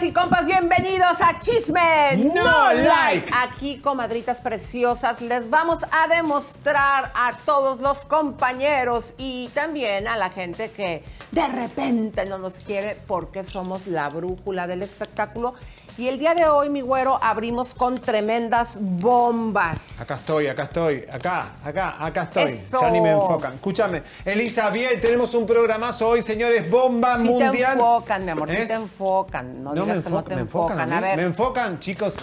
Comadritas y compas, bienvenidos a Chisme No Like. Aquí, comadritas preciosas, les vamos a demostrar a todos los compañeros y también a la gente que de repente no nos quiere porque somos la brújula del espectáculo. Y el día de hoy, mi güero, abrimos con tremendas bombas. Acá estoy, acá estoy, acá, acá, acá estoy. Eso. Ya ni me enfocan. Escúchame, Elisa, bien, tenemos un programazo hoy, señores, bomba te mundial. enfocan, mi amor, si ¿Eh? te enfocan. No, No me digas que no te me enfocan. enfocan, A ver, Me enfocan, chicos.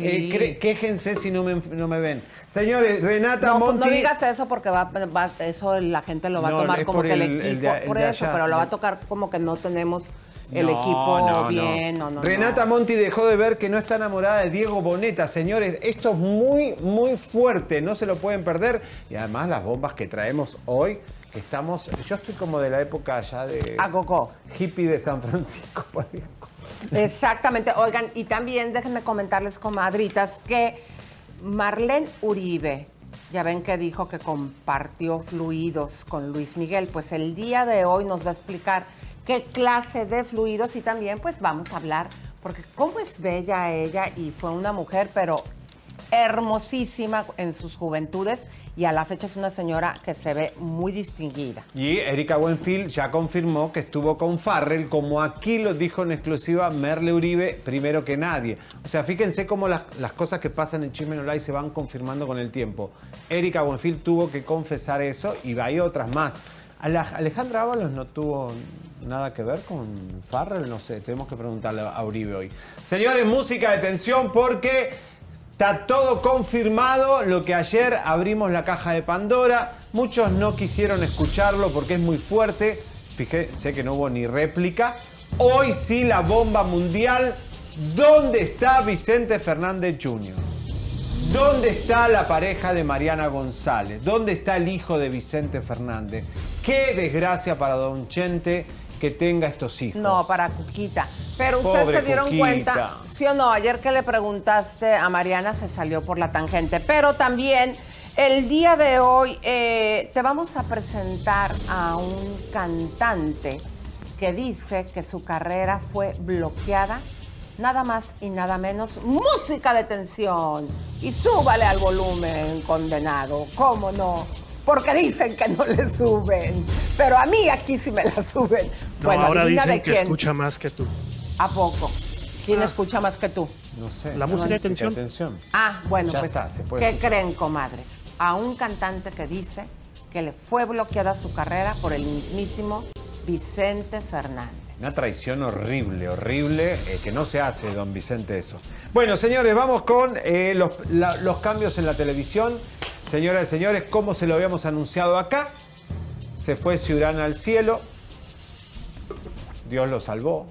Eh, cre- quéjense si no me, no me ven. Señores, Renata No, pues Monti. no digas eso porque va, va- eso la gente lo va No, a tomar como que el, el- el equipo, de- por eso, pero lo va a tocar como que no tenemos el No, equipo no, bien. No, no, Renata no. Monti dejó de ver que no está enamorada de Diego Boneta. Señores, esto es muy, muy fuerte. No se lo pueden perder. Y además las bombas que traemos hoy, que estamos... Yo estoy como de la época ya de... A Coco. Hippie de San Francisco. por. Exactamente. Oigan, y también déjenme comentarles, comadritas, que Marlene Uribe, ya ven que dijo que compartió fluidos con Luis Miguel, pues el día de hoy nos va a explicar qué clase de fluidos y también pues vamos a hablar, porque cómo es bella ella y fue una mujer, pero hermosísima en sus juventudes y a la fecha es una señora que se ve muy distinguida. Y Erika Buenfil ya confirmó que estuvo con Farrell, como aquí lo dijo en exclusiva Merle Uribe, primero que nadie. O sea, fíjense cómo las, las cosas que pasan en Chisme No Like se van confirmando con el tiempo. Erika Buenfil tuvo que confesar eso y hay otras más. Ale- Alejandra Ábalos no tuvo nada que ver con Farrell, no sé, tenemos que preguntarle a Uribe hoy. Señores, música de tensión porque Está todo confirmado, lo que ayer abrimos la caja de Pandora. Muchos no quisieron escucharlo porque es muy fuerte. Fíjense que no hubo ni réplica. Hoy sí la bomba mundial. ¿Dónde está Vicente Fernández Jr.? ¿Dónde está la pareja de Mariana González? ¿Dónde está el hijo de Vicente Fernández? Qué desgracia para Don Chente que tenga estos hijos. No, para Cuquita. Pero ustedes Pobre se dieron Cuquita. cuenta, sí o no, ayer que le preguntaste a Mariana se salió por la tangente. Pero también el día de hoy eh, te vamos a presentar a un cantante que dice que su carrera fue bloqueada. Nada más y nada menos, música de tensión. Y súbale al volumen, condenado. ¿Cómo no? Porque dicen que no le suben. Pero a mí aquí sí me la suben. No, bueno, ahora dicen de que quién. escucha más que tú. ¿A poco? ¿Quién escucha más que tú? No sé. La música de tensión. Ah, bueno, Ya pues, está, ¿qué escuchar. creen, comadres? A un cantante que dice que le fue bloqueada su carrera por el mismísimo Vicente Fernández. Una traición horrible, horrible, eh, que no se hace, don Vicente, eso. Bueno, señores, vamos con eh, los, los cambios en la televisión. Señoras y señores, como se lo habíamos anunciado acá, se fue Ciurana al cielo. Dios lo salvó,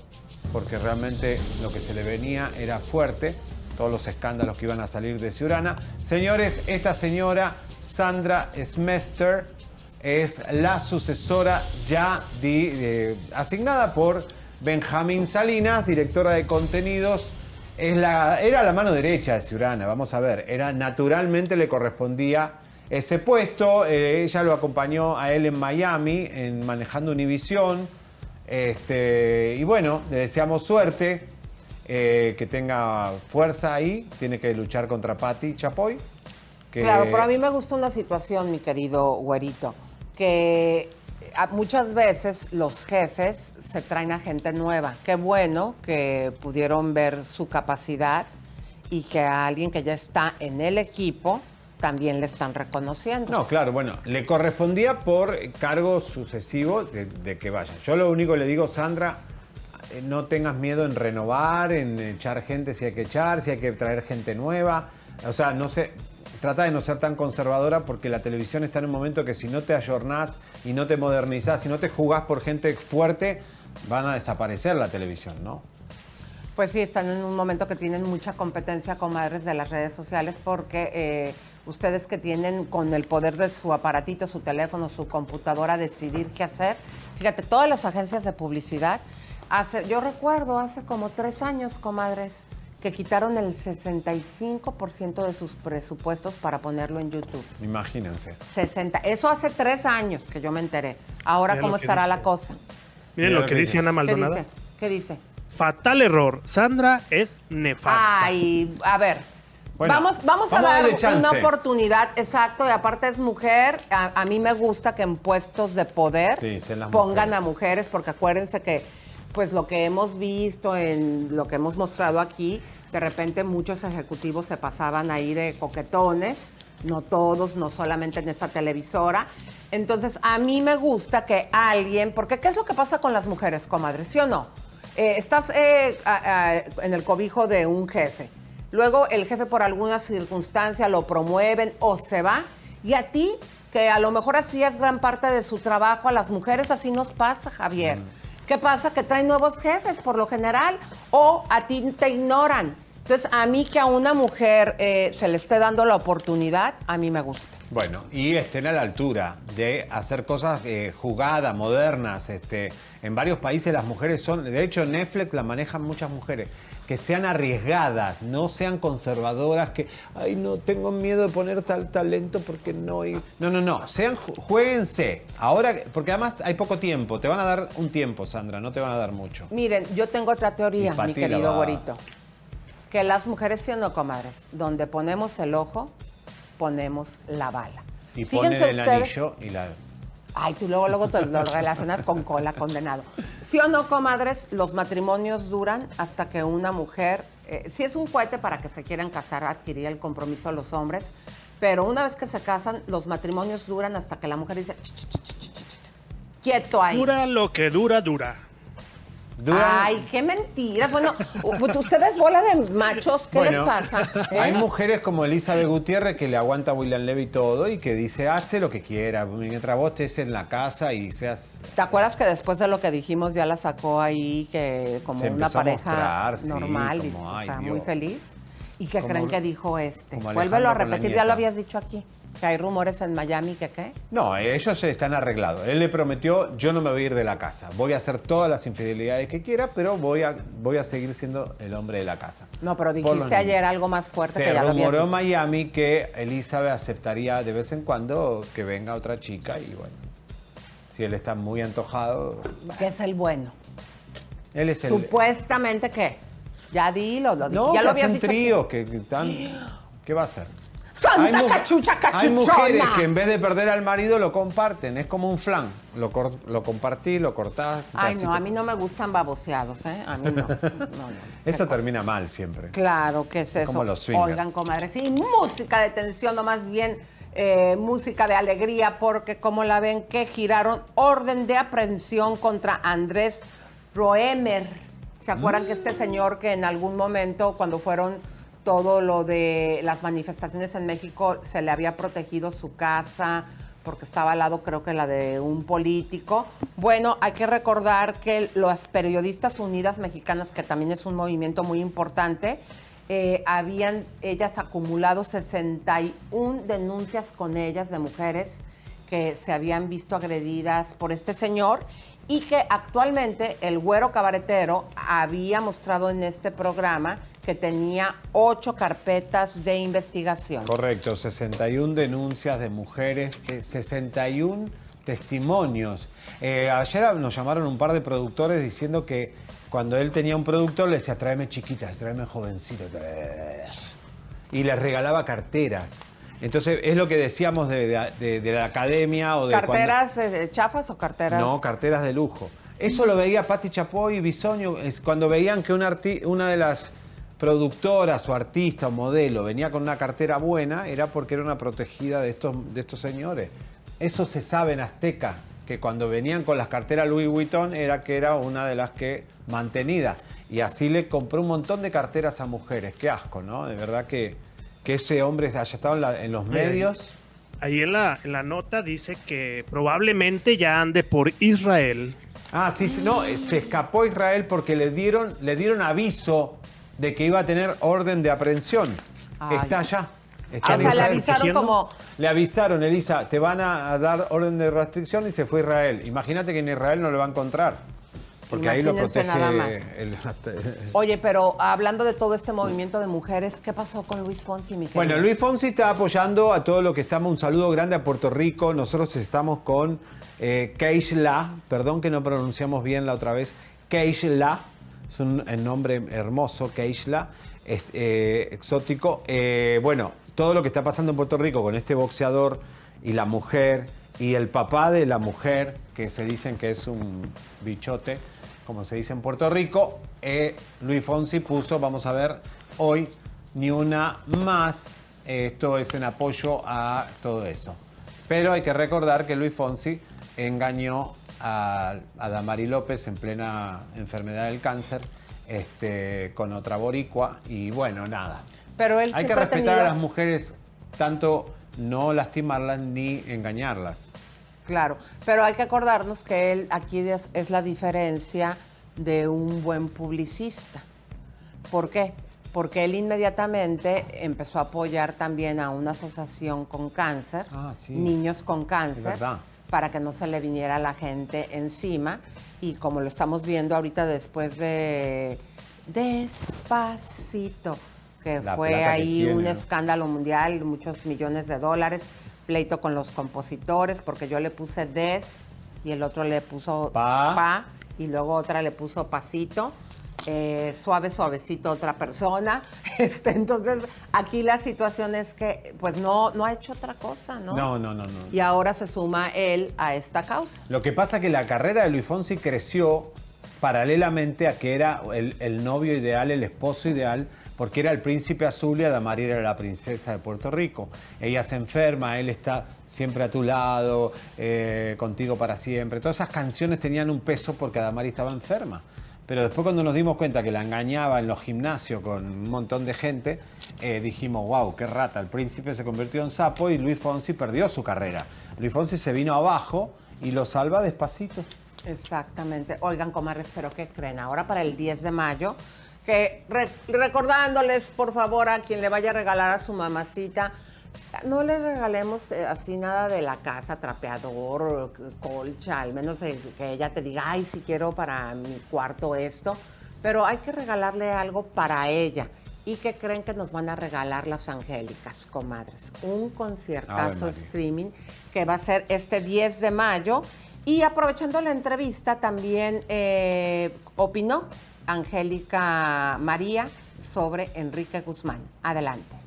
porque realmente lo que se le venía era fuerte, todos los escándalos que iban a salir de Ciurana. Señores, esta señora, Sandra Smester, es la sucesora ya di- eh, asignada por Benjamín Salinas, directora de contenidos. Era la mano derecha de Ciurana, vamos a ver. Era, naturalmente le correspondía ese puesto. eh, ella lo acompañó a él en Miami, en Manejando Univisión. Este, y bueno, le deseamos suerte, eh, que tenga fuerza ahí. Tiene que luchar contra Patti Chapoy. Claro, pero a mí me gusta una situación, mi querido güerito, que muchas veces los jefes se traen a gente nueva. Qué bueno que pudieron ver su capacidad y que a alguien que ya está en el equipo también le están reconociendo. No, claro, bueno, le correspondía por cargo sucesivo de, de que vaya. Yo lo único que le digo, Sandra, eh, no tengas miedo en renovar, en echar gente si hay que echar, si hay que traer gente nueva. O sea, no sé, trata de no ser tan conservadora porque la televisión está en un momento que si no te ayornás y no te modernizás, si no te jugás por gente fuerte, van a desaparecer la televisión, ¿no? Pues sí, están en un momento que tienen mucha competencia, comadres, de las redes sociales, porque eh, ustedes que tienen con el poder de su aparatito, su teléfono, su computadora, decidir qué hacer. Fíjate, todas las agencias de publicidad, hace, yo recuerdo hace como tres años, comadres, que quitaron el 65% de sus presupuestos para ponerlo en YouTube. Imagínense. 60. Eso hace tres años que yo me enteré. Ahora, Mira ¿cómo estará dice. la cosa? Miren Mira lo que dice Ana ¿Qué Maldonado. dice? ¿Qué dice? Fatal error. Sandra es nefasta. Ay, a ver. Bueno, vamos, vamos, vamos a a dar una oportunidad, exacto, y aparte es mujer. A, a mí me gusta que en puestos de poder Sí, pongan mujeres. a mujeres, porque acuérdense que, pues lo que hemos visto en lo que hemos mostrado aquí, de repente muchos ejecutivos se pasaban ahí de coquetones, no todos, no solamente en esa televisora. Entonces, a mí me gusta que alguien, porque ¿qué es lo que pasa con las mujeres, comadre? ¿Sí o no? Eh, estás eh, en el cobijo de un jefe. Luego el jefe por alguna circunstancia lo promueven o se va. Y a ti, que a lo mejor hacías gran parte de su trabajo, a las mujeres así nos pasa, Javier. ¿Qué pasa? Que traen nuevos jefes por lo general o a ti te ignoran. Entonces, a mí que a una mujer eh, se le esté dando la oportunidad, a mí me gusta. Bueno, y estén a la altura de hacer cosas eh, jugadas, modernas. Este, en varios países las mujeres son, de hecho Netflix la manejan muchas mujeres, que sean arriesgadas, no sean conservadoras, que, ay, no, tengo miedo de poner tal talento porque no... y-". No, no, no, sean, ju- jueguense. Ahora, porque además hay poco tiempo, te van a dar un tiempo, Sandra, no te van a dar mucho. Miren, yo tengo otra teoría, mi querido güerito. Que las mujeres, sí o no, comadres, donde ponemos el ojo, ponemos la bala. Y ponen Fíjense el ustedes- anillo y la... Ay, tú luego, luego te lo relacionas con cola condenado. ¿Sí o no, comadres? Los matrimonios duran hasta que una mujer, eh, si es un cohete para que se quieran casar, adquirir el compromiso de los hombres, pero una vez que se casan, los matrimonios duran hasta que la mujer dice, quieto ahí. Dura lo que dura, dura. Duran- Ay, qué mentiras. Bueno, u- ustedes bola de machos, ¿qué Bueno, les pasa? ¿Eh? Hay mujeres como Elizabeth Gutiérrez que le aguanta a William Levy todo y que dice, hace lo que quiera, mientras vos estés en la casa y seas... ¿Te acuerdas que después de lo que dijimos ya la sacó ahí que como Se una pareja mostrar, sí, normal y o ay, sea, muy feliz? ¿Y qué creen que dijo este? Vuélvelo a repetir, ya lo habías dicho aquí. Que hay rumores en Miami que qué. No, ellos están arreglados. Él le prometió, yo no me voy a ir de la casa. Voy a hacer todas las infidelidades que quiera, pero voy a, voy a seguir siendo el hombre de la casa. No, pero dijiste ayer algo más fuerte Se que ya rumoró en. Miami que Elizabeth aceptaría de vez en cuando que venga otra chica y bueno, si él está muy antojado, Que es el bueno. él es el... Supuestamente qué. Ya dilo, lo, No, ya que lo habías hacen dicho. tríos, que, que están... ¿Qué va a hacer? ¡Santa mu- cachucha hay mujeres que en vez de perder al marido lo comparten, es como un flan. Lo, cor- lo compartí, lo cortás. Ay, no, a mí no me gustan baboseados, ¿eh? A mí no. No, no. Qué Eso cosa. termina mal siempre. Claro que es eso. Como los swingers. Oigan, comadres, sí, música de tensión, no más bien eh, música de alegría, porque como la ven, que giraron orden de aprehensión contra Andrés Roemer. ¿Se acuerdan que este señor que en algún momento, cuando fueron todo lo de las manifestaciones en México, se le había protegido su casa? porque estaba al lado creo que la de un político. Bueno, hay que recordar que las periodistas unidas mexicanas, que también es un movimiento muy importante, eh, habían ellas acumulado 61 denuncias con ellas de mujeres que se habían visto agredidas por este señor y que actualmente el güero cabaretero había mostrado en este programa que tenía ocho carpetas de investigación. Correcto, 61 denuncias de mujeres, eh, 61 testimonios. Eh, ayer nos llamaron un par de productores diciendo que cuando él tenía un productor le decía, tráeme chiquitas, tráeme jovencitas. Y les regalaba carteras. Entonces, es lo que decíamos de, de- de la academia o de ¿Carteras eh, chafas o carteras? no, carteras de lujo. Eso lo veía Patti Chapoy y Bisoño es cuando veían que un arti- una de las productoras o artista o modelo venía con una cartera buena, era porque era una protegida de estos, de estos señores. Eso se sabe en Azteca, que cuando venían con las carteras Louis Vuitton era que era una de las que mantenida. Y así le compró un montón de carteras a mujeres. Qué asco, ¿no? De verdad que, que ese hombre haya estado en, la- en los Ay, medios. Ahí en la, en la nota dice que probablemente ya ande por Israel. Ah, sí, sí, no, eh, se escapó Israel porque le dieron, le dieron aviso de que iba a tener orden de aprehensión. Ay. Está allá. Está Ah, en o sea, le avisaron protegiendo. como... Le avisaron, Elisa, te van a, dar orden de restricción y se fue a Israel. Imagínate que en Israel no lo va a encontrar. Porque ahí lo protege nada más. el- Oye, pero hablando de todo este movimiento de mujeres, ¿qué pasó con Luis Fonsi, mi? Bueno, Luis Fonsi está apoyando a todo lo que estamos. Un saludo grande a Puerto Rico. Nosotros estamos con eh, Keishla, perdón que no pronunciamos bien la otra vez. Keishla, es un eh, nombre hermoso, Keishla, eh, exótico. Eh, bueno, todo lo que está pasando en Puerto Rico con este boxeador y la mujer y el papá de la mujer, que se dicen que es un bichote, como se dice en Puerto Rico, Luis Fonsi puso, vamos a ver, hoy ni una más. Esto es en apoyo a todo eso. Pero hay que recordar que Luis Fonsi engañó a, a Damari López en plena enfermedad del cáncer este, con otra boricua y bueno, nada. Pero él Hay que respetar a las mujeres, tanto no lastimarlas ni engañarlas. Claro, pero hay que acordarnos que él aquí es, es la diferencia de un buen publicista. ¿Por qué? Porque él inmediatamente empezó a apoyar también a una asociación con cáncer, Ah, sí. niños con Es cáncer, verdad. Para que no se le viniera la gente encima. Y como lo estamos viendo ahorita después de Despacito, que La fue que ahí tiene, un ¿no? escándalo mundial, muchos millones de dólares, pleito con los compositores, porque yo le puse des y el otro le puso Pa. pa, y luego otra le puso pasito. Eh, suave, suavecito otra persona. Este, entonces, aquí la situación es que, pues, no, no ha hecho otra cosa, ¿no? No, no, no, no. Y ahora se suma él a esta causa. Lo que pasa es que la carrera de Luis Fonsi creció paralelamente a que era el, el novio ideal, el esposo ideal, porque era el príncipe azul y Adamari era la princesa de Puerto Rico. Ella se enferma, él está siempre a tu lado, eh, contigo para siempre. Todas esas canciones tenían un peso porque Adamari estaba enferma. Pero después cuando nos dimos cuenta que la engañaba en los gimnasios con un montón de gente, eh, dijimos, wow, qué rata, el príncipe se convirtió en sapo y Luis Fonsi perdió su carrera. Luis Fonsi se vino abajo y lo salva despacito. Exactamente. Oigan, comadres, pero ¿qué creen? Ahora para el 10 de mayo, que re- recordándoles, por favor, a quien le vaya a regalar a su mamacita, no le regalemos eh, así nada de la casa, trapeador, colcha, al menos que ella te diga, ay, si quiero para mi cuarto esto, pero hay que regalarle algo para ella. ¿Y qué creen que nos van a regalar las angélicas, comadres? Un conciertazo streaming que va a ser este 10 de mayo. Y aprovechando la entrevista, también eh, opinó Angélica María sobre Enrique Guzmán. Adelante.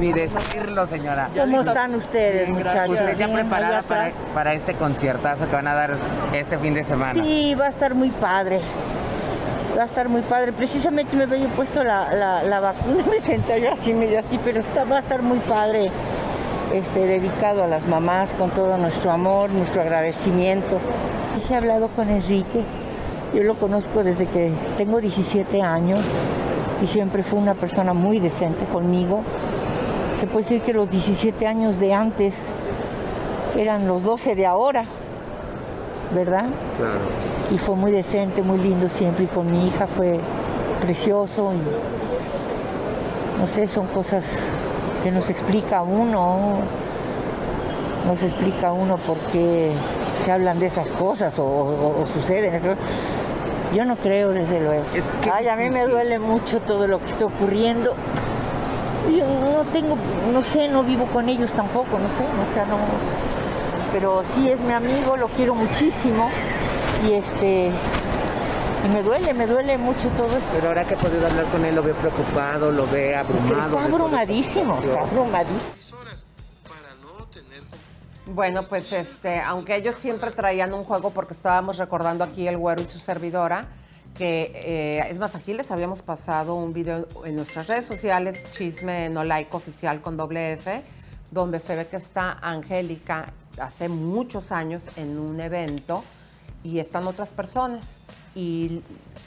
Ni decirlo, señora. ¿Cómo están ustedes, muchachos? ¿Usted ya preparada para, atrás. para este conciertazo que van a dar este fin de semana? Sí, va a estar muy padre. Va a estar muy padre. Precisamente me había puesto la, la, la vacuna, me senté yo así, medio así, pero está, va a estar muy padre. Este, dedicado a las mamás con todo nuestro amor, nuestro agradecimiento. Y se ha hablado con Enrique. Yo lo conozco desde que tengo 17 años y siempre fue una persona muy decente conmigo. Se puede decir que los 17 años de antes eran los 12 de ahora, ¿verdad? Claro. y fue muy decente, muy lindo siempre y con mi hija fue precioso y no sé, son cosas que nos explica uno, nos explica uno por qué se hablan de esas cosas o, o- o suceden eso. Yo no creo desde luego. Es que Ay, a mí me duele mucho todo lo que está ocurriendo. Yo no tengo, no sé, no vivo con ellos tampoco, no sé, o sea, no, pero sí es mi amigo, lo quiero muchísimo y este y me duele, me duele mucho todo esto. Pero ahora que he podido hablar con él, lo veo preocupado, lo ve abrumado. Está abrumadísimo, está abrumadísimo. Bueno, pues este, aunque ellos siempre traían un juego, porque estábamos recordando aquí el güero y su servidora, que eh, es más, aquí les habíamos pasado un video en nuestras redes sociales, Chisme No Like Oficial con doble F, donde se ve que está Angélica hace muchos años en un evento y están otras personas y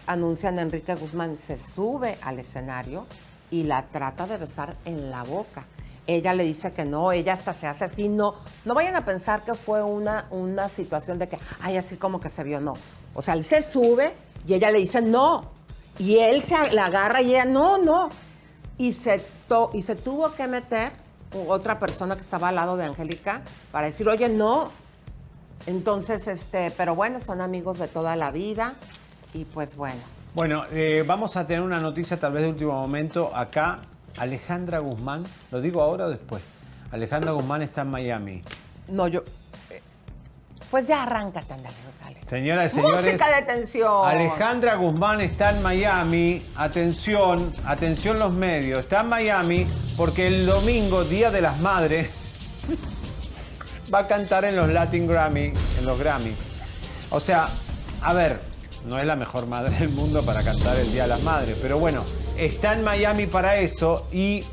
anuncian a Enrique Guzmán, se sube al escenario y la trata de besar en la boca. Ella le dice que no, ella hasta se hace así, no, no vayan a pensar que fue una, una situación de que, ay, así como que se vio, no. O sea, él se sube y ella le dice no. Y él se la agarra y ella, no, no. Y se, to- y se tuvo que meter otra persona que estaba al lado de Angélica para decir, oye, no. Entonces, este, pero bueno, son amigos de toda la vida y pues bueno. Bueno, eh, vamos a tener una noticia tal vez de último momento acá. Alejandra Guzmán, ¿lo digo ahora o después? Alejandra Guzmán está en Miami. No, yo. eh, Pues ya arráncate, ándale, dale. Señoras y señores, Música de tensión. Alejandra Guzmán está en Miami. Atención, atención los medios. Está en Miami porque el domingo, Día de las Madres, va a cantar en los Latin Grammy, en los Grammy. O sea, a ver, no es la mejor madre del mundo para cantar el Día de las Madres, pero bueno, está en Miami para eso y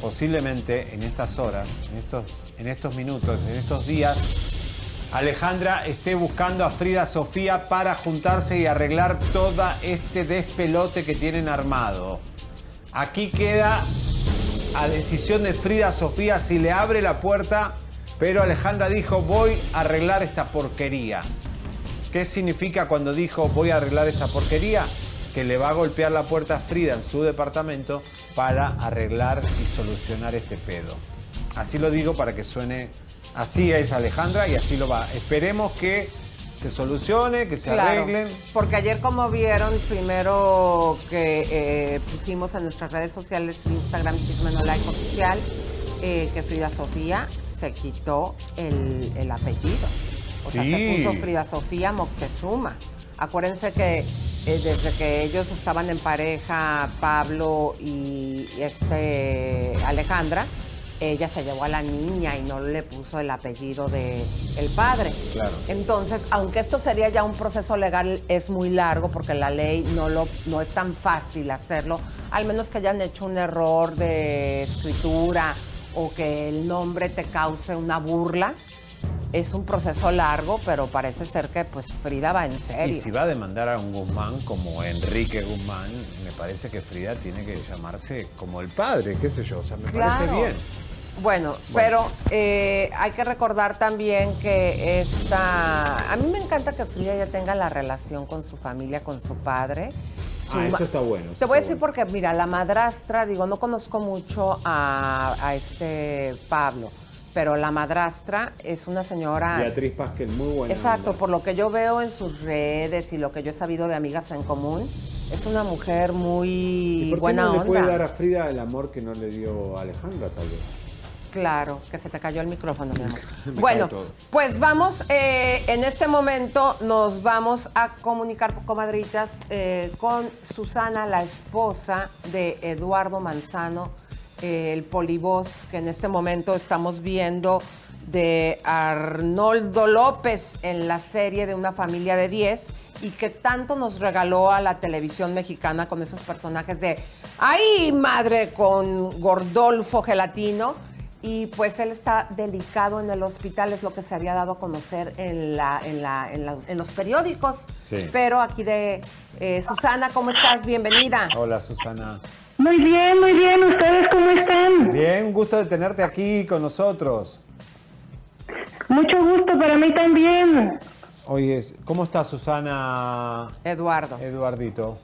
posiblemente en estas horas, en estos, en estos minutos, en estos días, Alejandra esté buscando a Frida Sofía para juntarse y arreglar todo este despelote que tienen armado. Aquí queda a decisión de Frida Sofía si le abre la puerta, pero Alejandra dijo voy a arreglar esta porquería. ¿Qué significa cuando dijo voy a arreglar esta porquería? Que le va a golpear la puerta a Frida en su departamento para arreglar y solucionar este pedo. Así lo digo para que suene. Así es Alejandra y así lo va. Esperemos que se solucione, que se Claro, arreglen. Porque ayer, como vieron, primero que eh, pusimos en nuestras redes sociales, Instagram, Chisme No Like Oficial, eh, que Frida Sofía se quitó el, el apellido. O sea, Sí. se puso Frida Sofía Moctezuma. Acuérdense que eh, desde que ellos estaban en pareja, Pablo y este Alejandra, ella se llevó a la niña y no le puso el apellido de el padre. Claro. Entonces, aunque esto sería ya un proceso legal, es muy largo porque la ley no, lo, no es tan fácil hacerlo, al menos que hayan hecho un error de escritura o que el nombre te cause una burla. Es un proceso largo, pero parece ser que pues Frida va en Y serio. si va a demandar a un Guzmán como Enrique Guzmán, me parece que Frida tiene que llamarse como el padre, qué sé yo. O sea, me Claro. parece bien. Bueno, pero eh, hay que recordar también que esta... A mí me encanta que Frida ya tenga la relación con su familia, con su padre. Su Ah, eso está bueno. eso Te voy a decir bueno. porque, mira, la madrastra, digo, no conozco mucho a, a este Pablo, pero la madrastra es una señora... Beatriz Pasquel, muy buena. Exacto, onda. por lo que yo veo en sus redes y lo que yo he sabido de amigas en común, es una mujer muy ¿Y por qué buena no le onda. puede dar a Frida el amor que no le dio a Alejandra, tal vez? Claro, que se te cayó el micrófono, mi amor. Bueno, pues vamos, eh, en este momento nos vamos a comunicar, comadritas, eh, con Susana, la esposa de Eduardo Manzano, el polivoz que en este momento estamos viendo de Arnoldo López en la serie de Una familia de 10 y que tanto nos regaló a la televisión mexicana con esos personajes de ¡Ay, madre! con Gordolfo Gelatino. Y pues él está delicado en el hospital, es lo que se había dado a conocer en, la, en, la- en la- en los periódicos. Sí. Pero aquí de eh, Susana, ¿cómo estás? Bienvenida. Hola, Susana. Muy bien, muy bien. ¿Ustedes cómo están? Bien, un gusto de tenerte aquí con nosotros. Mucho gusto para mí también. Oye, ¿cómo está Susana Eduardo. Eduardito?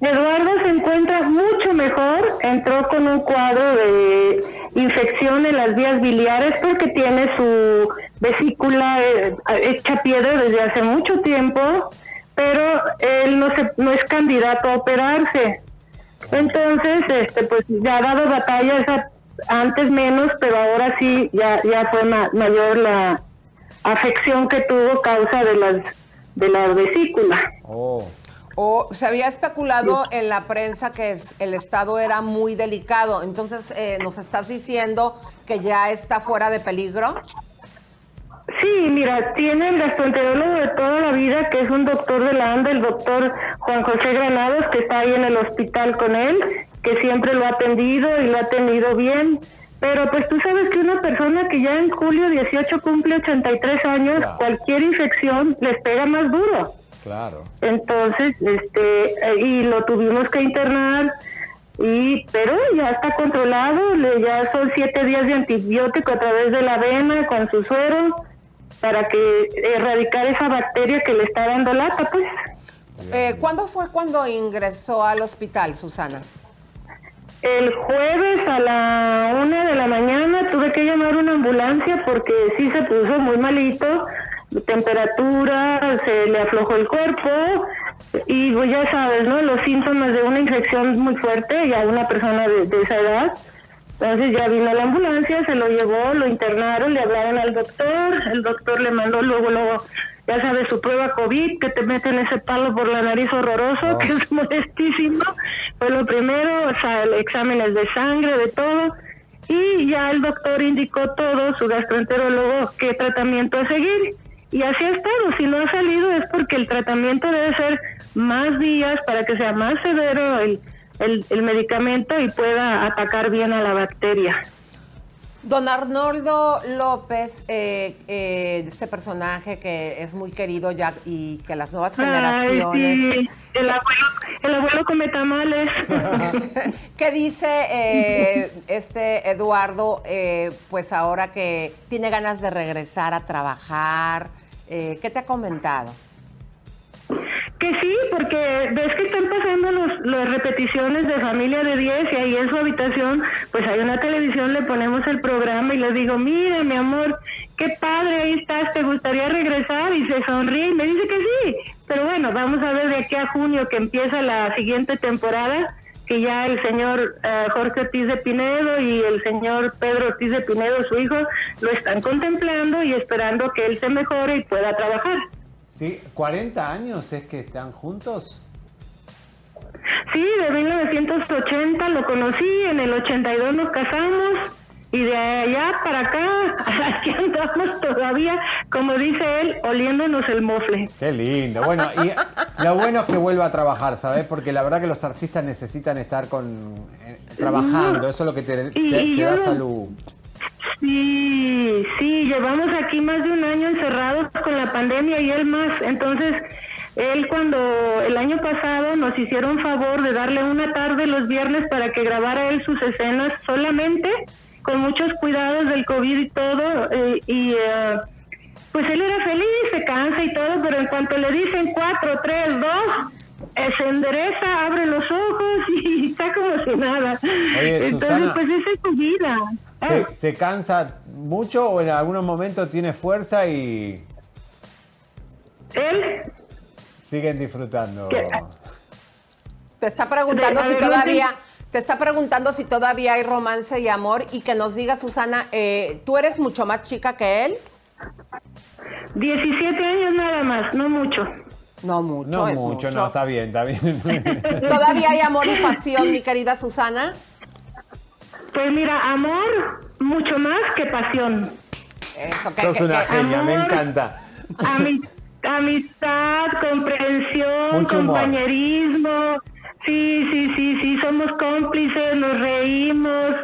Eduardo se encuentra mucho mejor. Entró con un cuadro de infección en las vías biliares porque tiene su vesícula eh, hecha piedra desde hace mucho tiempo, pero él no, se, no es candidato a operarse. Entonces, este, pues ya ha dado batalla esa antes menos, pero ahora sí ya, ya fue ma- mayor la afección que tuvo causa de las de la vesícula. Oh. O se había especulado en la prensa que es- el estado era muy delicado. Entonces, eh, ¿nos estás diciendo que ya está fuera de peligro? Sí, mira, tiene el gastroenterólogo de toda la vida, que es un doctor de la ANDA, el doctor Juan José Granados, que está ahí en el hospital con él, que siempre lo ha atendido y lo ha tenido bien. Pero pues tú sabes que una persona que ya en julio 18 cumple 83 años, Claro. cualquier infección les pega más duro. Claro. Entonces, este, y lo tuvimos que internar, y pero ya está controlado, le, ya son siete días de antibiótico a través de la vena con su suero para que erradicar esa bacteria que le está dando lata, pues. Eh, ¿Cuándo fue cuando ingresó al hospital, Susana? El jueves a la una de la mañana tuve que llamar una ambulancia porque sí se puso muy malito, temperatura, se le aflojó el cuerpo y pues ya sabes, ¿no? Los síntomas de una infección muy fuerte y a una persona de, de esa edad. Entonces ya vino la ambulancia, se lo llevó, lo internaron, le hablaron al doctor, el doctor le mandó luego, luego, ya sabes, su prueba COVID, que te meten ese palo por la nariz horroroso, que es molestísimo. Fue lo primero, o sea, exámenes de sangre, de todo. Y ya el doctor indicó todo, su gastroenterólogo, qué tratamiento a seguir. Y así ha estado. Si no ha salido es porque el tratamiento debe ser más días para que sea más severo el, el, el medicamento y pueda atacar bien a la bacteria. Don Arnoldo López, eh, eh, este personaje que es muy querido ya y que las nuevas Ay, generaciones... sí, el abuelo, el abuelo come tamales. ¿Qué dice eh, este Eduardo, eh, pues ahora que tiene ganas de regresar a trabajar? Eh, ¿Qué te ha comentado? Que sí, porque ves que están pasando los, las repeticiones de Familia de 10 y ahí en su habitación, pues hay una televisión, le ponemos el programa y le digo, mira mi amor, qué padre, ahí estás, ¿te gustaría regresar? Y se sonríe y me dice que sí. Pero bueno, vamos a ver de aquí a junio que empieza la siguiente temporada, que ya el señor eh, Jorge Ortiz de Pinedo y el señor Pedro Ortiz de Pinedo, su hijo, lo están contemplando y esperando que él se mejore y pueda trabajar. Sí, 40 años es que están juntos. Sí, de 1980 lo conocí, en el 82 nos casamos y de allá para acá, aquí andamos todavía, como dice él, oliéndonos el mofle. Qué lindo. Bueno, y lo bueno es que vuelva a trabajar, ¿sabes? Porque la verdad que los artistas necesitan estar con eh, trabajando. Eso es lo que te, te- da salud. Sí, sí, llevamos aquí más de un año encerrados con la pandemia y él más. Entonces, él cuando el año pasado nos hicieron favor de darle una tarde los viernes para que grabara él sus escenas solamente, con muchos cuidados del COVID y todo, eh, y eh, pues él era feliz, se cansa y todo, pero en cuanto le dicen cuatro, tres, dos, eh, se endereza, abre los ojos y está como si nada. Oye, Entonces, Susana. pues esa es su vida. Ah. ¿Se, se cansa mucho o en algunos momentos tiene fuerza y Él, siguen disfrutando? ¿Qué? Te está preguntando si todavía... Te está preguntando si todavía hay romance y amor y que nos diga, Susana, eh, ¿tú eres mucho más chica que él? 17 años nada más, no mucho. No mucho, No es mucho, no, está bien, está bien. ¿Todavía hay amor y pasión, mi querida Susana? Pues mira, amor, mucho más que pasión. Eso, que- Sos que- una que- genia, me encanta. Ami- amistad, comprensión, Mucho humor. compañerismo. Sí, sí, sí, sí, somos cómplices, nos reímos.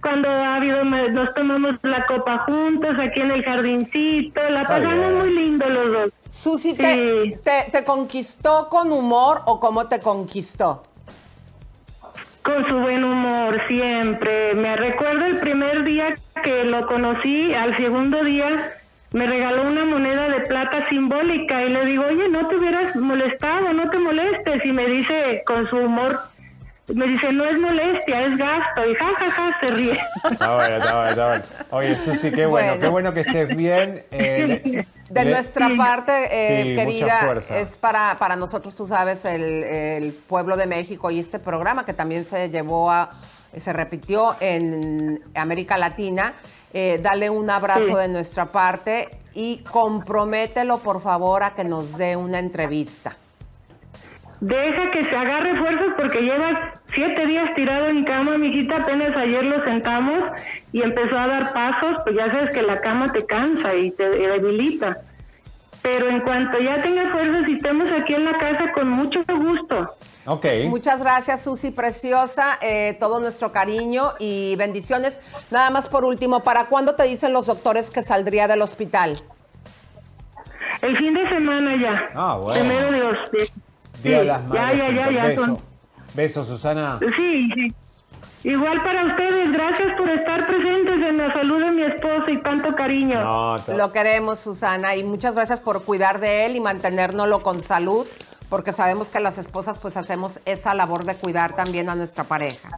Cuando ha habido, nos tomamos la copa juntos aquí en el jardincito. La pasamos muy lindo los dos. Susi, ¿te, Sí. te, te conquistó con humor o cómo te conquistó? Con su buen humor siempre. Me recuerdo el primer día que lo conocí, al segundo día me regaló una moneda de plata simbólica y le digo, oye, no te hubieras molestado, no te molestes. Y me dice con su humor Me dice, no es molestia, es gasto. Y jajaja, ja, ja, se ríe. Está bueno, está bueno, está bueno. Oye, Susi, qué bueno, Bueno. qué bueno que estés bien. Eh, De le- nuestra parte, eh, Sí, querida, es para, para nosotros, tú sabes, el, el pueblo de México y este programa que también se llevó a, se repitió en América Latina. Eh, dale un abrazo Sí. de nuestra parte y compromételo, por favor, a que nos dé una entrevista. Deja que se agarre fuerzas porque lleva siete días tirado en cama, mijita. Apenas ayer lo sentamos y empezó a dar pasos. Pues ya sabes que la cama te cansa y te debilita. Pero en cuanto ya tenga fuerzas y estemos aquí en la casa, con mucho gusto. Ok. Muchas gracias, Susi Preciosa. eh, todo nuestro cariño y bendiciones. Nada más por último, ¿para cuándo te dicen los doctores que saldría del hospital? El fin de semana ya. Ah, bueno. Primero Dios. Sí, Día de las ya, Madres. ya, ya, ya. Beso. son- Beso, Susana. Sí, sí. Igual para ustedes, gracias por estar presentes en la salud de mi esposo y tanto cariño. No, Lo queremos, Susana, y muchas gracias por cuidar de él y mantenérnoslo con salud, porque sabemos que las esposas pues hacemos esa labor de cuidar también a nuestra pareja.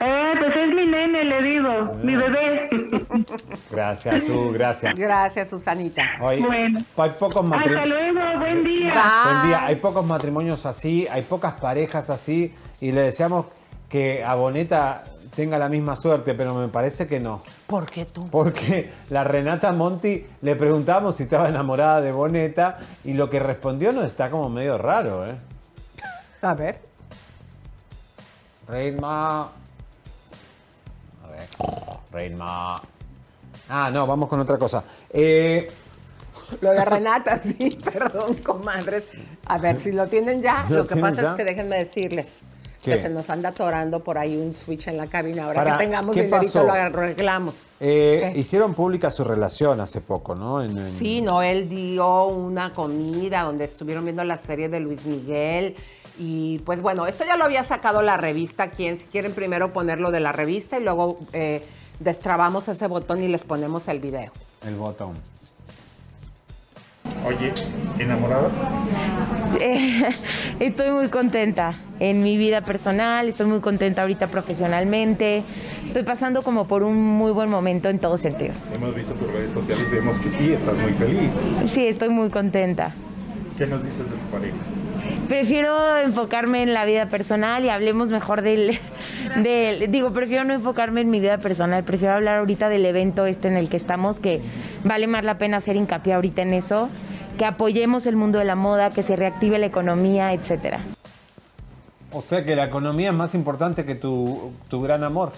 Eh, pues es mi nene, le digo, mi bebé. Gracias, Su, gracias. Gracias, Susanita. Hoy, Bueno. hay pocos Hasta matrimonios. luego, buen día. Buen día. Hay pocos matrimonios así, hay pocas parejas así, y le deseamos que a Boneta tenga la misma suerte, pero me parece que no. ¿Por qué tú? Porque la Renata Monti le preguntamos si estaba enamorada de Boneta y lo que respondió nos está como medio raro, ¿eh? A ver. Reina. A ver. Reina. Ah, no, vamos con otra cosa. Eh, Lo de Renata, sí, perdón, comadres. A ver si lo tienen ya. ¿Lo Lo que pasa ya? es que déjenme decirles ¿Qué? que se nos anda atorando por ahí un switch en la cabina. Ahora Para- que tengamos ¿qué dinerito pasó? lo arreglamos. eh, hicieron pública su relación hace poco, ¿no? En- en- Sí, no, él dio una comida donde estuvieron viendo la serie de Luis Miguel. Y pues bueno, esto ya lo había sacado la revista. Quien, si quieren primero ponerlo de la revista y luego eh, destrabamos ese botón y les ponemos el video. El botón. Oye, ¿enamorada? Eh, estoy muy contenta en mi vida personal, estoy muy contenta ahorita profesionalmente, estoy pasando como por un muy buen momento en todo sentido. Hemos visto tus redes sociales, vemos que sí, estás muy feliz. Sí, estoy muy contenta. ¿Qué nos dices de tu pareja? Prefiero enfocarme en la vida personal y hablemos mejor del, del... Digo, prefiero no enfocarme en mi vida personal, prefiero hablar ahorita del evento este en el que estamos, que vale más la pena hacer hincapié ahorita en eso, que apoyemos el mundo de la moda, que se reactive la economía, etcétera. O sea que la economía es más importante que tu, tu gran amor.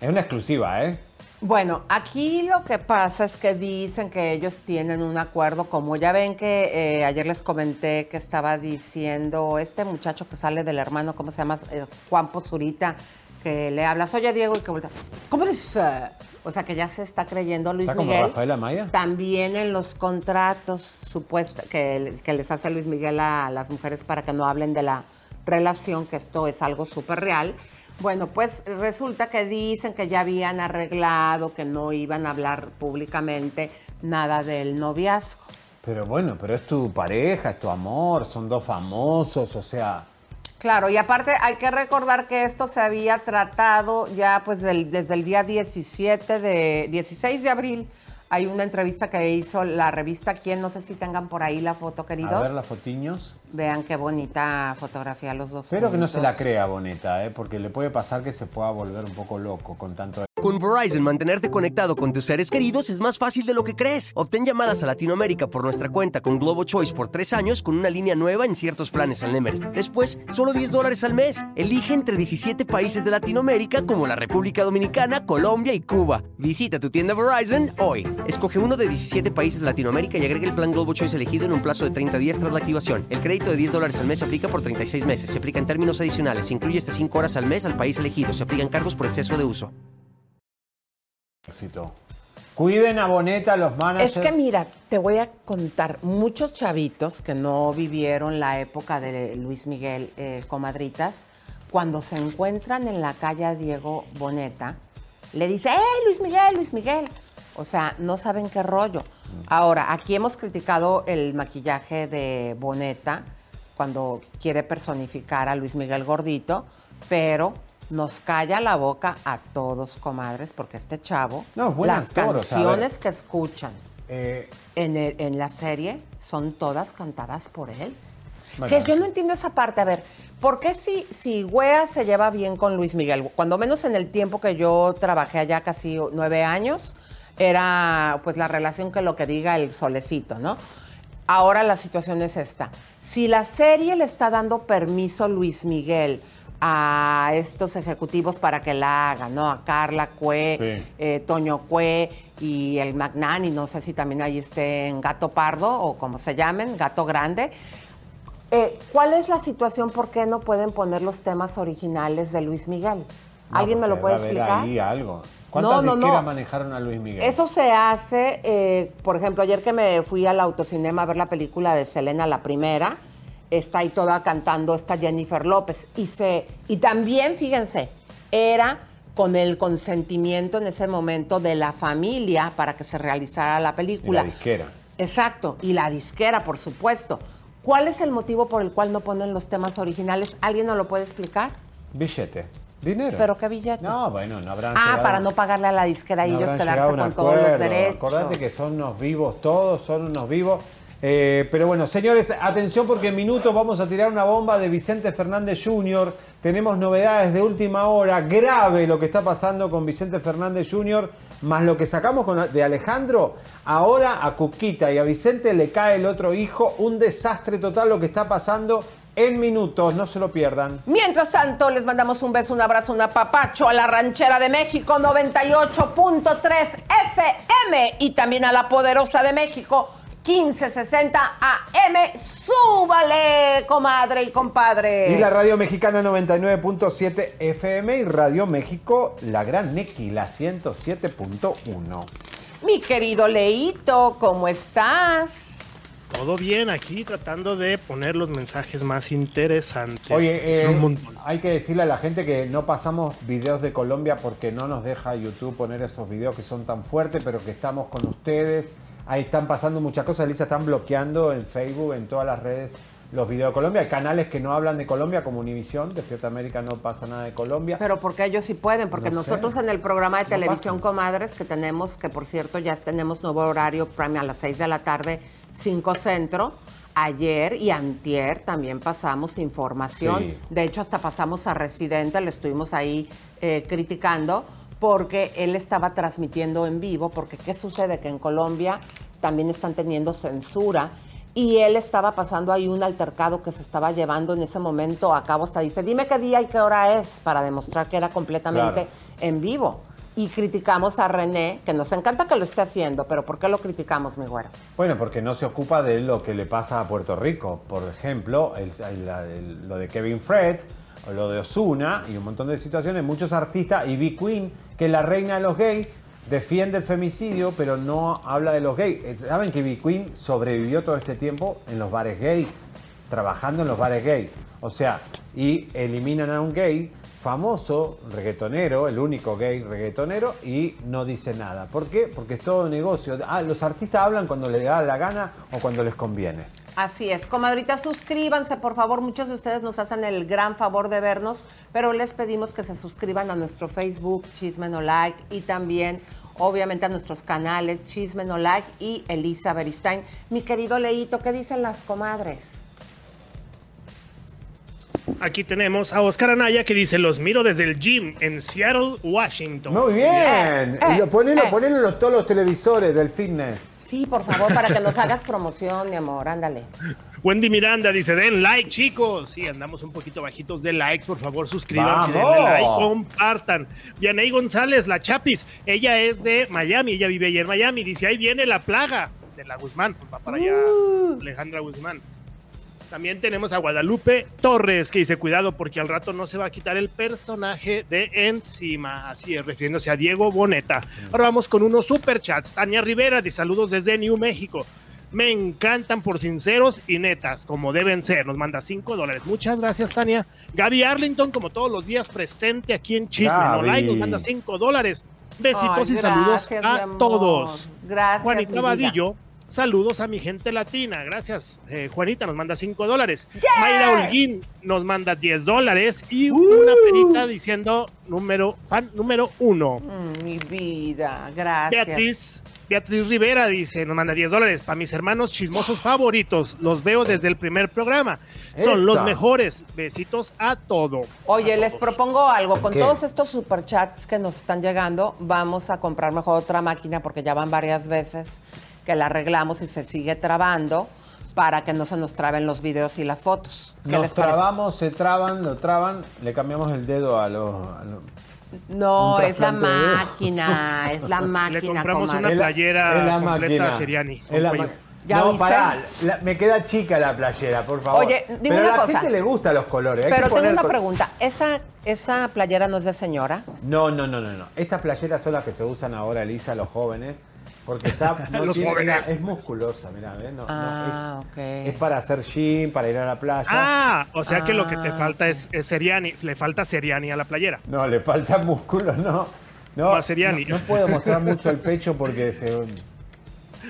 Es una exclusiva, ¿eh? Bueno, aquí lo que pasa es que dicen que ellos tienen un acuerdo, como ya ven que eh, ayer les comenté que estaba diciendo este muchacho que sale del hermano, ¿cómo se llama? Eh, Juan Pozurita, que le hablas, oye Diego, y que voltea, ¿cómo dices? O sea que ya se está creyendo Luis ¿Está como Miguel. Rafael Amaya? También en los contratos supuesta que, que les hace Luis Miguel a las mujeres para que no hablen de la relación, que esto es algo súper real. Bueno, pues resulta que dicen que ya habían arreglado, que no iban a hablar públicamente nada del noviazgo. Pero bueno, pero es tu pareja, es tu amor, son dos famosos, o sea... Claro, y aparte hay que recordar que esto se había tratado ya pues del- desde el día 17 de 16 de abril. Hay una entrevista que hizo la revista Quién, no sé si tengan por ahí la foto, queridos. A ver las fotiños. Vean qué bonita fotografía los dos. Espero que no se la crea Boneta, ¿eh? porque le puede pasar que se pueda volver un poco loco con tanto... Con Verizon, mantenerte conectado con tus seres queridos es más fácil de lo que crees. Obtén llamadas a Latinoamérica por nuestra cuenta con Globo Choice por tres años con una línea nueva en ciertos planes al Nemery. Después, solo 10 dólares al mes. Elige entre 17 países de Latinoamérica como la República Dominicana, Colombia y Cuba. Visita tu tienda Verizon hoy. Escoge uno de 17 países de Latinoamérica y agrega el plan Globo Choice elegido en un plazo de 30 días tras la activación. El crédito de 10 dólares al mes se aplica por 36 meses. Se aplica en términos adicionales. Se incluye hasta 5 horas al mes al país elegido. Se aplican cargos por exceso de uso. éxito. Cuiden a Boneta los managers. Es que mira, te voy a contar, muchos chavitos que no vivieron la época de Luis Miguel, eh, comadritas, cuando se encuentran en la calle a Diego Boneta, le dice, ¡eh, Luis Miguel, Luis Miguel! O sea, no saben qué rollo. Ahora, aquí hemos criticado el maquillaje de Boneta, cuando quiere personificar a Luis Miguel Gordito, pero nos calla la boca a todos, comadres, porque este chavo, No, las actor, o sea, a canciones que escuchan Eh, en, el- en la serie son todas cantadas por él. Que yo no entiendo esa parte. A ver, ¿por qué si, si Wea se lleva bien con Luis Miguel? Cuando menos en el tiempo que yo trabajé allá, casi nueve años, era pues la relación que lo que diga el solecito, ¿no? Ahora la situación es esta. Si la serie le está dando permiso Luis Miguel a estos ejecutivos para que la hagan, ¿no? A Carla Cue, Sí. eh, Toño Cue y el Magnani, no sé si también ahí esté en Gato Pardo o como se llamen, Gato Grande. Eh, ¿Cuál es la situación? ¿Por qué no pueden poner los temas originales de Luis Miguel? no, ¿Alguien me lo puede explicar? ahí algo. ¿Cuántas No, no, no. disqueras manejaron a Luis Miguel? Eso se hace, eh, por ejemplo, ayer que me fui al autocinema a ver la película de Selena, la primera, está ahí toda cantando esta Jennifer López. Y, se, y también, fíjense, era con el consentimiento en ese momento de la familia para que se realizara la Y película. la disquera. Exacto, y la disquera, por supuesto. ¿Cuál es el motivo por el cual no ponen los temas originales? ¿Alguien nos lo puede explicar? Billete. Dinero. ¿Pero qué billete? No, bueno, no habrán ah, llegado- para no pagarle a la disquera y no ellos quedarse con todos los derechos. Acordate que son unos vivos todos, son unos vivos. Eh, pero bueno, señores, atención porque en minutos vamos a tirar una bomba de Vicente Fernández Jr. Tenemos novedades de última hora, grave lo que está pasando con Vicente Fernández Jr., más lo que sacamos con- de Alejandro. Ahora a Cuquita y a Vicente le cae el otro hijo, un desastre total lo que está pasando en minutos, no se lo pierdan. Mientras tanto, les mandamos un beso, un abrazo, un apapacho a la ranchera de México 98.3 FM y también a la poderosa de México 1560 AM. ¡Súbale, comadre y compadre! Y la Radio Mexicana 99.7 FM y Radio México, la Gran Neki, la 107.1. Mi querido Leito, ¿cómo estás? Todo bien aquí, tratando de poner los mensajes más interesantes. Oye, eh, montón. hay que decirle a la gente que no pasamos videos de Colombia porque no nos deja YouTube poner esos videos que son tan fuertes, pero que estamos con ustedes. Ahí están pasando muchas cosas, Elisa, están bloqueando en Facebook, en todas las redes, los videos de Colombia. Hay canales que no hablan de Colombia, como Univisión, Despierta América no pasa nada de Colombia. Pero porque ellos sí pueden, porque No sé. nosotros en el programa de No televisión pasa. Comadres que tenemos, que por cierto ya tenemos nuevo horario prime a las 6 de la tarde, 5 centro. Ayer y antier también pasamos información. Sí. De hecho, hasta pasamos a Residente, le estuvimos ahí eh, criticando porque él estaba transmitiendo en vivo, porque ¿qué sucede? Que en Colombia también están teniendo censura y él estaba pasando ahí un altercado que se estaba llevando en ese momento a cabo. Hasta dice, dime qué día y qué hora es, para demostrar que era completamente Claro. en vivo. Y criticamos a René, que nos encanta que lo esté haciendo, pero ¿por qué lo criticamos, mi güero? Bueno, porque no se ocupa de lo que le pasa a Puerto Rico. Por ejemplo, lo de Kevin Fred, o lo de Osuna y un montón de situaciones. Muchos artistas, y B. Queen, que es la reina de los gays, defiende el femicidio, pero no habla de los gays. Eh, ¿Saben que B. Queen sobrevivió todo este tiempo en los bares gay? Trabajando en los bares gay. O sea, y eliminan a un gay famoso, reggaetonero, el único gay reggaetonero, y no dice nada. ¿Por qué? Porque es todo negocio. Ah, los artistas hablan cuando les da la gana o cuando les conviene. Así es. Comadritas, suscríbanse, por favor. Muchos de ustedes nos hacen el gran favor de vernos, pero les pedimos que se suscriban a nuestro Facebook, Chisme No Like, y también, obviamente, a nuestros canales, Chisme No Like y Elisa Beristain. Mi querido Leito, ¿qué dicen las comadres? Aquí tenemos a Oscar Anaya que dice, los miro desde el gym en Seattle, Washington. Muy bien. Eh, y lo ponelo, eh. ponelo en los, todos los televisores del fitness. Sí, por favor, para que nos hagas promoción, mi amor. Ándale. Wendy Miranda dice, den like, chicos. Sí, andamos un poquito bajitos de likes. Por favor, suscríbanse, ¡Vamos! denle like, compartan. Vianey González, la Chapis. Ella es de Miami, ella vive ahí en Miami. Dice, ahí viene la plaga de la Guzmán. Va para allá Alejandra Guzmán. También tenemos a Guadalupe Torres, que dice, cuidado porque al rato no se va a quitar el personaje de encima. Así es, refiriéndose a Diego Boneta. Ahora vamos con unos superchats. Tania Rivera, de saludos desde New México. Me encantan por sinceros y netas, como deben ser. Nos manda 5 dólares. Muchas gracias, Tania. Gaby Arlington, como todos los días, presente aquí en Chisme No Gaby. Like, nos manda 5 dólares. Besitos Ay, y saludos a todos. Gracias, Juanita. Vadillo Saludos a mi gente latina. Gracias. Eh, Juanita nos manda 5 dólares. Mayra Holguín nos manda 10 dólares. Y una perita diciendo número, fan número uno. Mm, mi vida, gracias. Beatriz, Beatriz Rivera dice, nos manda 10 dólares. Para mis hermanos chismosos favoritos. Los veo desde el primer programa. Son los mejores. Besitos a todo. Oye, les propongo algo. Con ¿Qué? todos estos superchats que nos están llegando, vamos a comprar mejor otra máquina porque ya van varias veces que la arreglamos y se sigue trabando para que no se nos traben los videos y las fotos. ¿Qué Nos trabamos, se traban, lo traban, le cambiamos el dedo a los... a los- No, es la máquina, es la máquina. Le compramos comadre. una Es la- playera es la completa máquina. Seriani. con Es la ma- ¿Ya no, viste? pará, la- me queda chica la playera, por favor. Oye, dime Pero una a la cosa. gente le gustan los colores. hay Pero que tengo una col- pregunta. ¿Esa, ¿Esa playera no es de señora? No, no, no, no, no. Estas playeras son las que se usan ahora, Elisa, los jóvenes. Porque está. no Los tiene- jóvenes. es musculosa, mira, ¿ves? No, no, Ah, es, ok. es para hacer gym, para ir a la playa. Ah, o sea que lo que te Ah. falta es, es Seriani. Le falta Seriani a la playera. No, le falta músculo, no. No, Más Seriani. no, no puedo mostrar mucho el pecho porque se.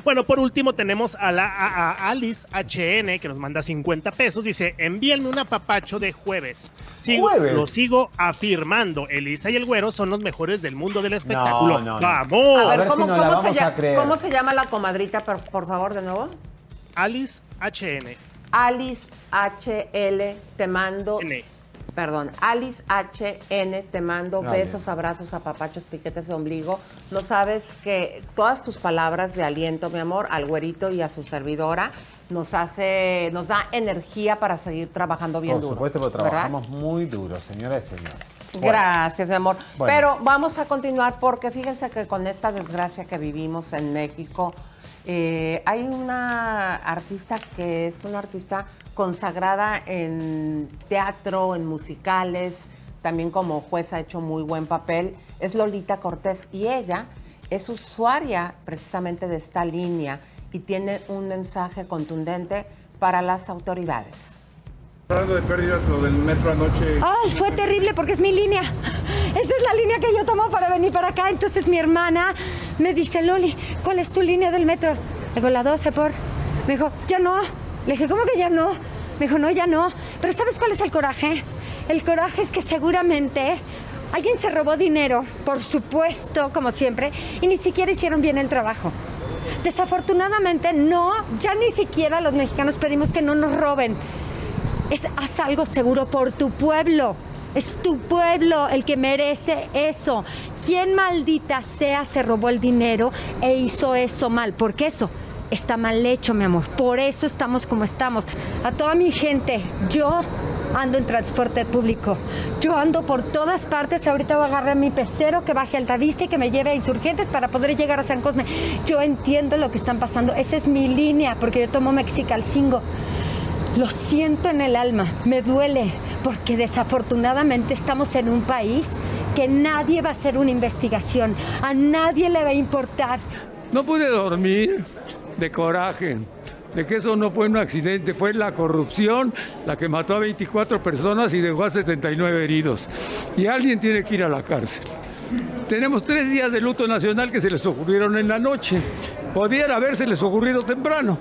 Bueno, por último tenemos a la a, a Alice HN que nos manda 50 pesos. Dice, envíenme un apapacho de jueves. Sigo, ¿Jueves? Lo sigo afirmando. Elisa y el güero son los mejores del mundo del espectáculo. no, no. ¡Vamos! A ver, ver si ¿cómo, se llama. ¿cómo se llama la comadrita, por, por favor, de nuevo? Alice HN. Alice HL, te mando. N. Perdón, Alice HN, te mando besos, abrazos, apapachos, piquetes de ombligo. No sabes que todas tus palabras de aliento, mi amor, al güerito y a su servidora, nos hace, nos da energía para seguir trabajando bien Por duro. supuesto, porque ¿verdad? trabajamos muy duro, señoras y señores. Bueno, Gracias, mi amor. Bueno. Pero vamos a continuar porque fíjense que con esta desgracia que vivimos en México, eh, hay una artista que es una artista consagrada en teatro, en musicales, también como juez ha hecho muy buen papel, es Lolita Cortés y ella es usuaria precisamente de esta línea y tiene un mensaje contundente para las autoridades. Hablando de pérdidas, lo del metro anoche. Ay, fue terrible porque es mi línea. Esa es la línea que yo tomo para venir para acá. Entonces mi hermana me dice, Loli, ¿cuál es tu línea del metro? Le digo, la 12 por. Me dijo, ya no. Le dije, ¿cómo que ya no? Me dijo, no, ya no. Pero ¿sabes cuál es el coraje? El coraje es que seguramente alguien se robó dinero, por supuesto, como siempre, y ni siquiera hicieron bien el trabajo. Desafortunadamente, no, ya ni siquiera los mexicanos pedimos que no nos roben es haz algo seguro por tu pueblo. Es tu pueblo el que merece eso. ¿Quién maldita sea se robó el dinero e hizo eso mal? Porque eso está mal hecho, mi amor. Por eso estamos como estamos. A toda mi gente, yo ando en transporte público. Yo ando por todas partes. Ahorita voy a agarrar mi pecero que baje al Davista y que me lleve a Insurgentes para poder llegar a San Cosme. Yo entiendo lo que están pasando. Esa es mi línea porque yo tomo Mexicalcingo. Lo siento en el alma, me duele, porque desafortunadamente estamos en un país que nadie va a hacer una investigación, a nadie le va a importar. No pude dormir de coraje, de que eso no fue un accidente, fue la corrupción la que mató a 24 personas y dejó a 79 heridos. Y alguien tiene que ir a la cárcel. Tenemos tres días de luto nacional que se les ocurrieron en la noche. Podían habérseles ocurrido temprano.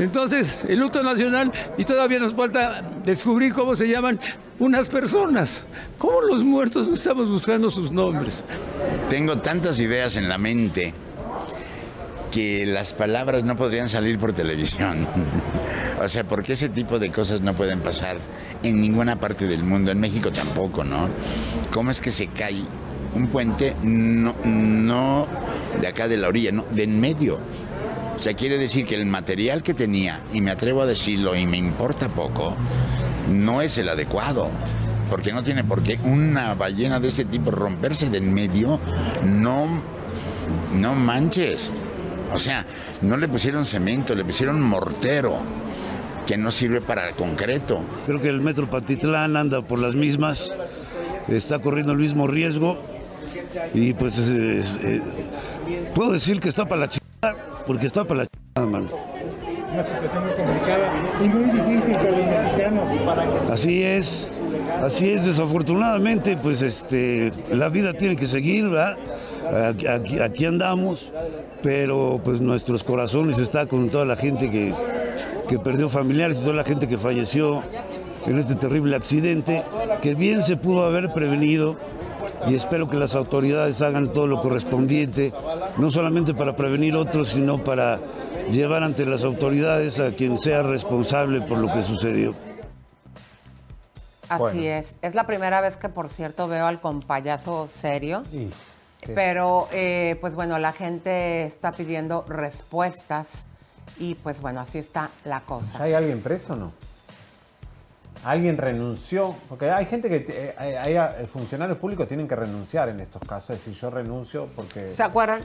Entonces, el luto nacional y todavía nos falta descubrir cómo se llaman unas personas. ¿Cómo los muertos no estamos buscando sus nombres? Tengo tantas ideas en la mente que las palabras no podrían salir por televisión. o sea, porque ese tipo de cosas no pueden pasar en ninguna parte del mundo, en México tampoco, ¿no? ¿Cómo es que se cae un puente no, no de acá de la orilla, no, de en medio? O sea, quiere decir que el material que tenía, y me atrevo a decirlo y me importa poco, no es el adecuado. Porque no tiene por qué una ballena de ese tipo romperse de en medio. No, no manches. O sea, no le pusieron cemento, le pusieron mortero, que no sirve para concreto. Creo que el metro Patitlán anda por las mismas, está corriendo el mismo riesgo y pues es- es- eh, puedo decir que está para la chingada, porque está para la chingada, mano. Una situación muy complicada y muy difícil para los mexicanos. Así es, así es, desafortunadamente pues este, la vida tiene que seguir, ¿verdad? Aquí, aquí- aquí andamos, pero pues nuestros corazones están con toda la gente que, que perdió familiares y toda la gente que falleció en este terrible accidente, que bien se pudo haber prevenido y espero que las autoridades hagan todo lo correspondiente, no solamente para prevenir otros, sino para llevar ante las autoridades a quien sea responsable por lo que sucedió. Así Bueno. es. Es la primera vez que, por cierto, veo al compayazo serio. Sí. Pero, eh, pues bueno, la gente está pidiendo respuestas y pues bueno, así está la cosa. ¿Hay alguien preso o no? ¿Alguien renunció? Porque hay gente que, eh, hay, hay, eh, funcionarios públicos tienen que renunciar en estos casos. Es decir, yo renuncio porque ¿Se acuerdan?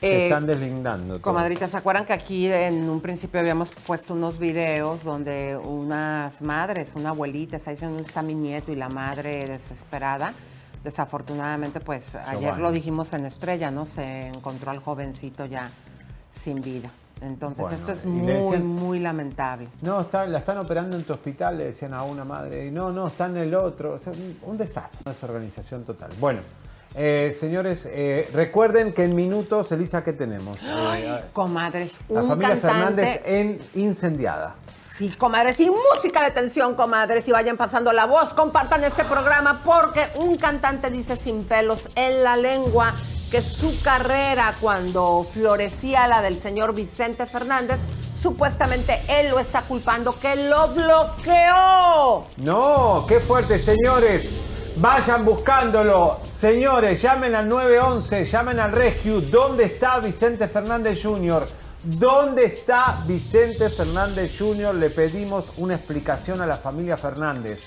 te Eh, están deslindando. todo. Comadrita, ¿se acuerdan que aquí en un principio habíamos puesto unos videos donde unas madres, una abuelita, está diciendo dónde está mi nieto y la madre desesperada? Desafortunadamente, pues ayer Giovanni. lo dijimos en Estrella, ¿no? Se encontró al jovencito ya sin vida. Entonces, Bueno, esto es muy, decían- muy lamentable. No, está, la están operando en tu hospital, le decían a una madre. Y no, no, está en el otro. O sea, un, un desastre, una desorganización total. Bueno, eh, señores, eh, recuerden que en minutos, Elisa, ¿qué tenemos? Eh, a- Comadres, la un familia cantante Fernández en incendiada. Sí, comadres, y música de tensión, comadres, y vayan pasando la voz, compartan este programa porque un cantante dice sin pelos en la lengua que su carrera cuando florecía la del señor Vicente Fernández, supuestamente él lo está culpando que lo bloqueó. No, qué fuerte, señores. Vayan buscándolo. Señores, llamen al 911, llamen al Rescue. ¿Dónde está Vicente Fernández Jr.? ¿Dónde está Vicente Fernández Jr.? Le pedimos una explicación a la familia Fernández.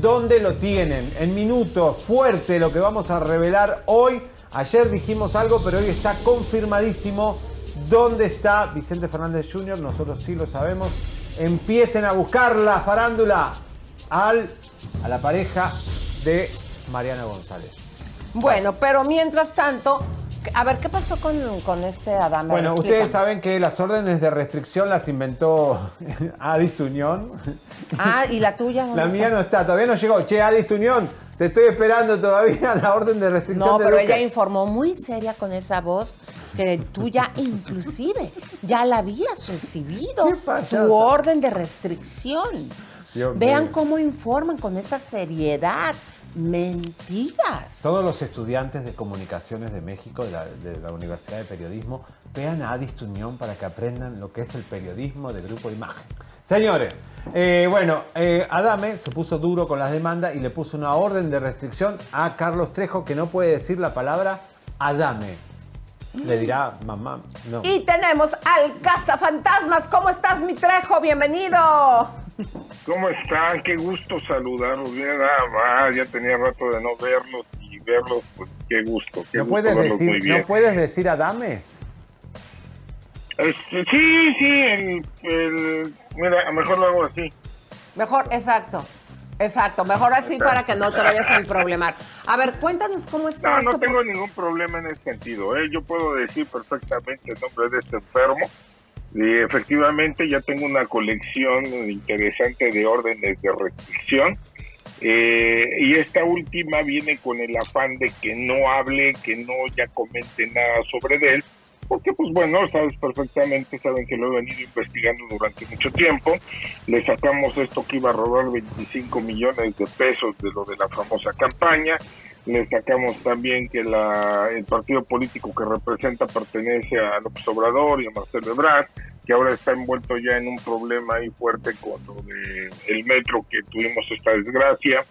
¿Dónde lo tienen? En minutos, fuerte lo que vamos a revelar hoy. Ayer dijimos algo, pero hoy está confirmadísimo. ¿Dónde está Vicente Fernández Jr.? Nosotros sí lo sabemos. Empiecen a buscar la farándula al, a la pareja de Mariana González. Bueno, pero mientras tanto, a ver, ¿qué pasó con, con este Adame? Bueno, Explícame. ustedes saben que las órdenes de restricción las inventó Adis Tuñón. Ah, ¿y la tuya? La está? mía no está, todavía no llegó. Che, Adis Tuñón, te estoy esperando todavía la orden de restricción. No, de pero ella informó muy seria con esa voz que tú ya inclusive ya la habías recibido tu orden de restricción. Dios Vean cómo informan con esa seriedad. Mentiras. Todos los estudiantes de comunicaciones de México, de la, de la Universidad de Periodismo, vean a Adis Tuñón para que aprendan lo que es el periodismo de grupo imagen. Señores, eh, bueno, eh, Adame se puso duro con las demandas y le puso una orden de restricción a Carlos Trejo que no puede decir la palabra Adame. Le dirá mamá, no. Y tenemos al cazafantasmas. ¿Cómo estás, mi Trejo? Bienvenido. ¿Cómo están? Qué gusto saludarlos. Más, ya tenía rato de no verlos y verlos, pues qué gusto. Qué ¿No gusto puedes, verlos decir, bien. ¿No puedes decir Adame? Este, sí, sí, el, el- mira, mejor lo hago así. Mejor, exacto. Exacto, mejor así para que no te vayas a problemar. A ver, cuéntanos cómo está No, esto. no tengo ningún problema en ese sentido. ¿eh? Yo puedo decir perfectamente el nombre de este enfermo. Y efectivamente ya tengo una colección interesante de órdenes de restricción. Eh, y esta última viene con el afán de que no hable, que no ya comente nada sobre él, porque pues bueno, sabes perfectamente, saben que lo he venido investigando durante mucho tiempo, le sacamos esto que iba a robar 25 millones de pesos de lo de la famosa campaña, le sacamos también que la, el partido político que representa pertenece a López Obrador y a Marcelo Ebrard, que ahora está envuelto ya en un problema ahí fuerte con lo de el metro que tuvimos esta desgracia.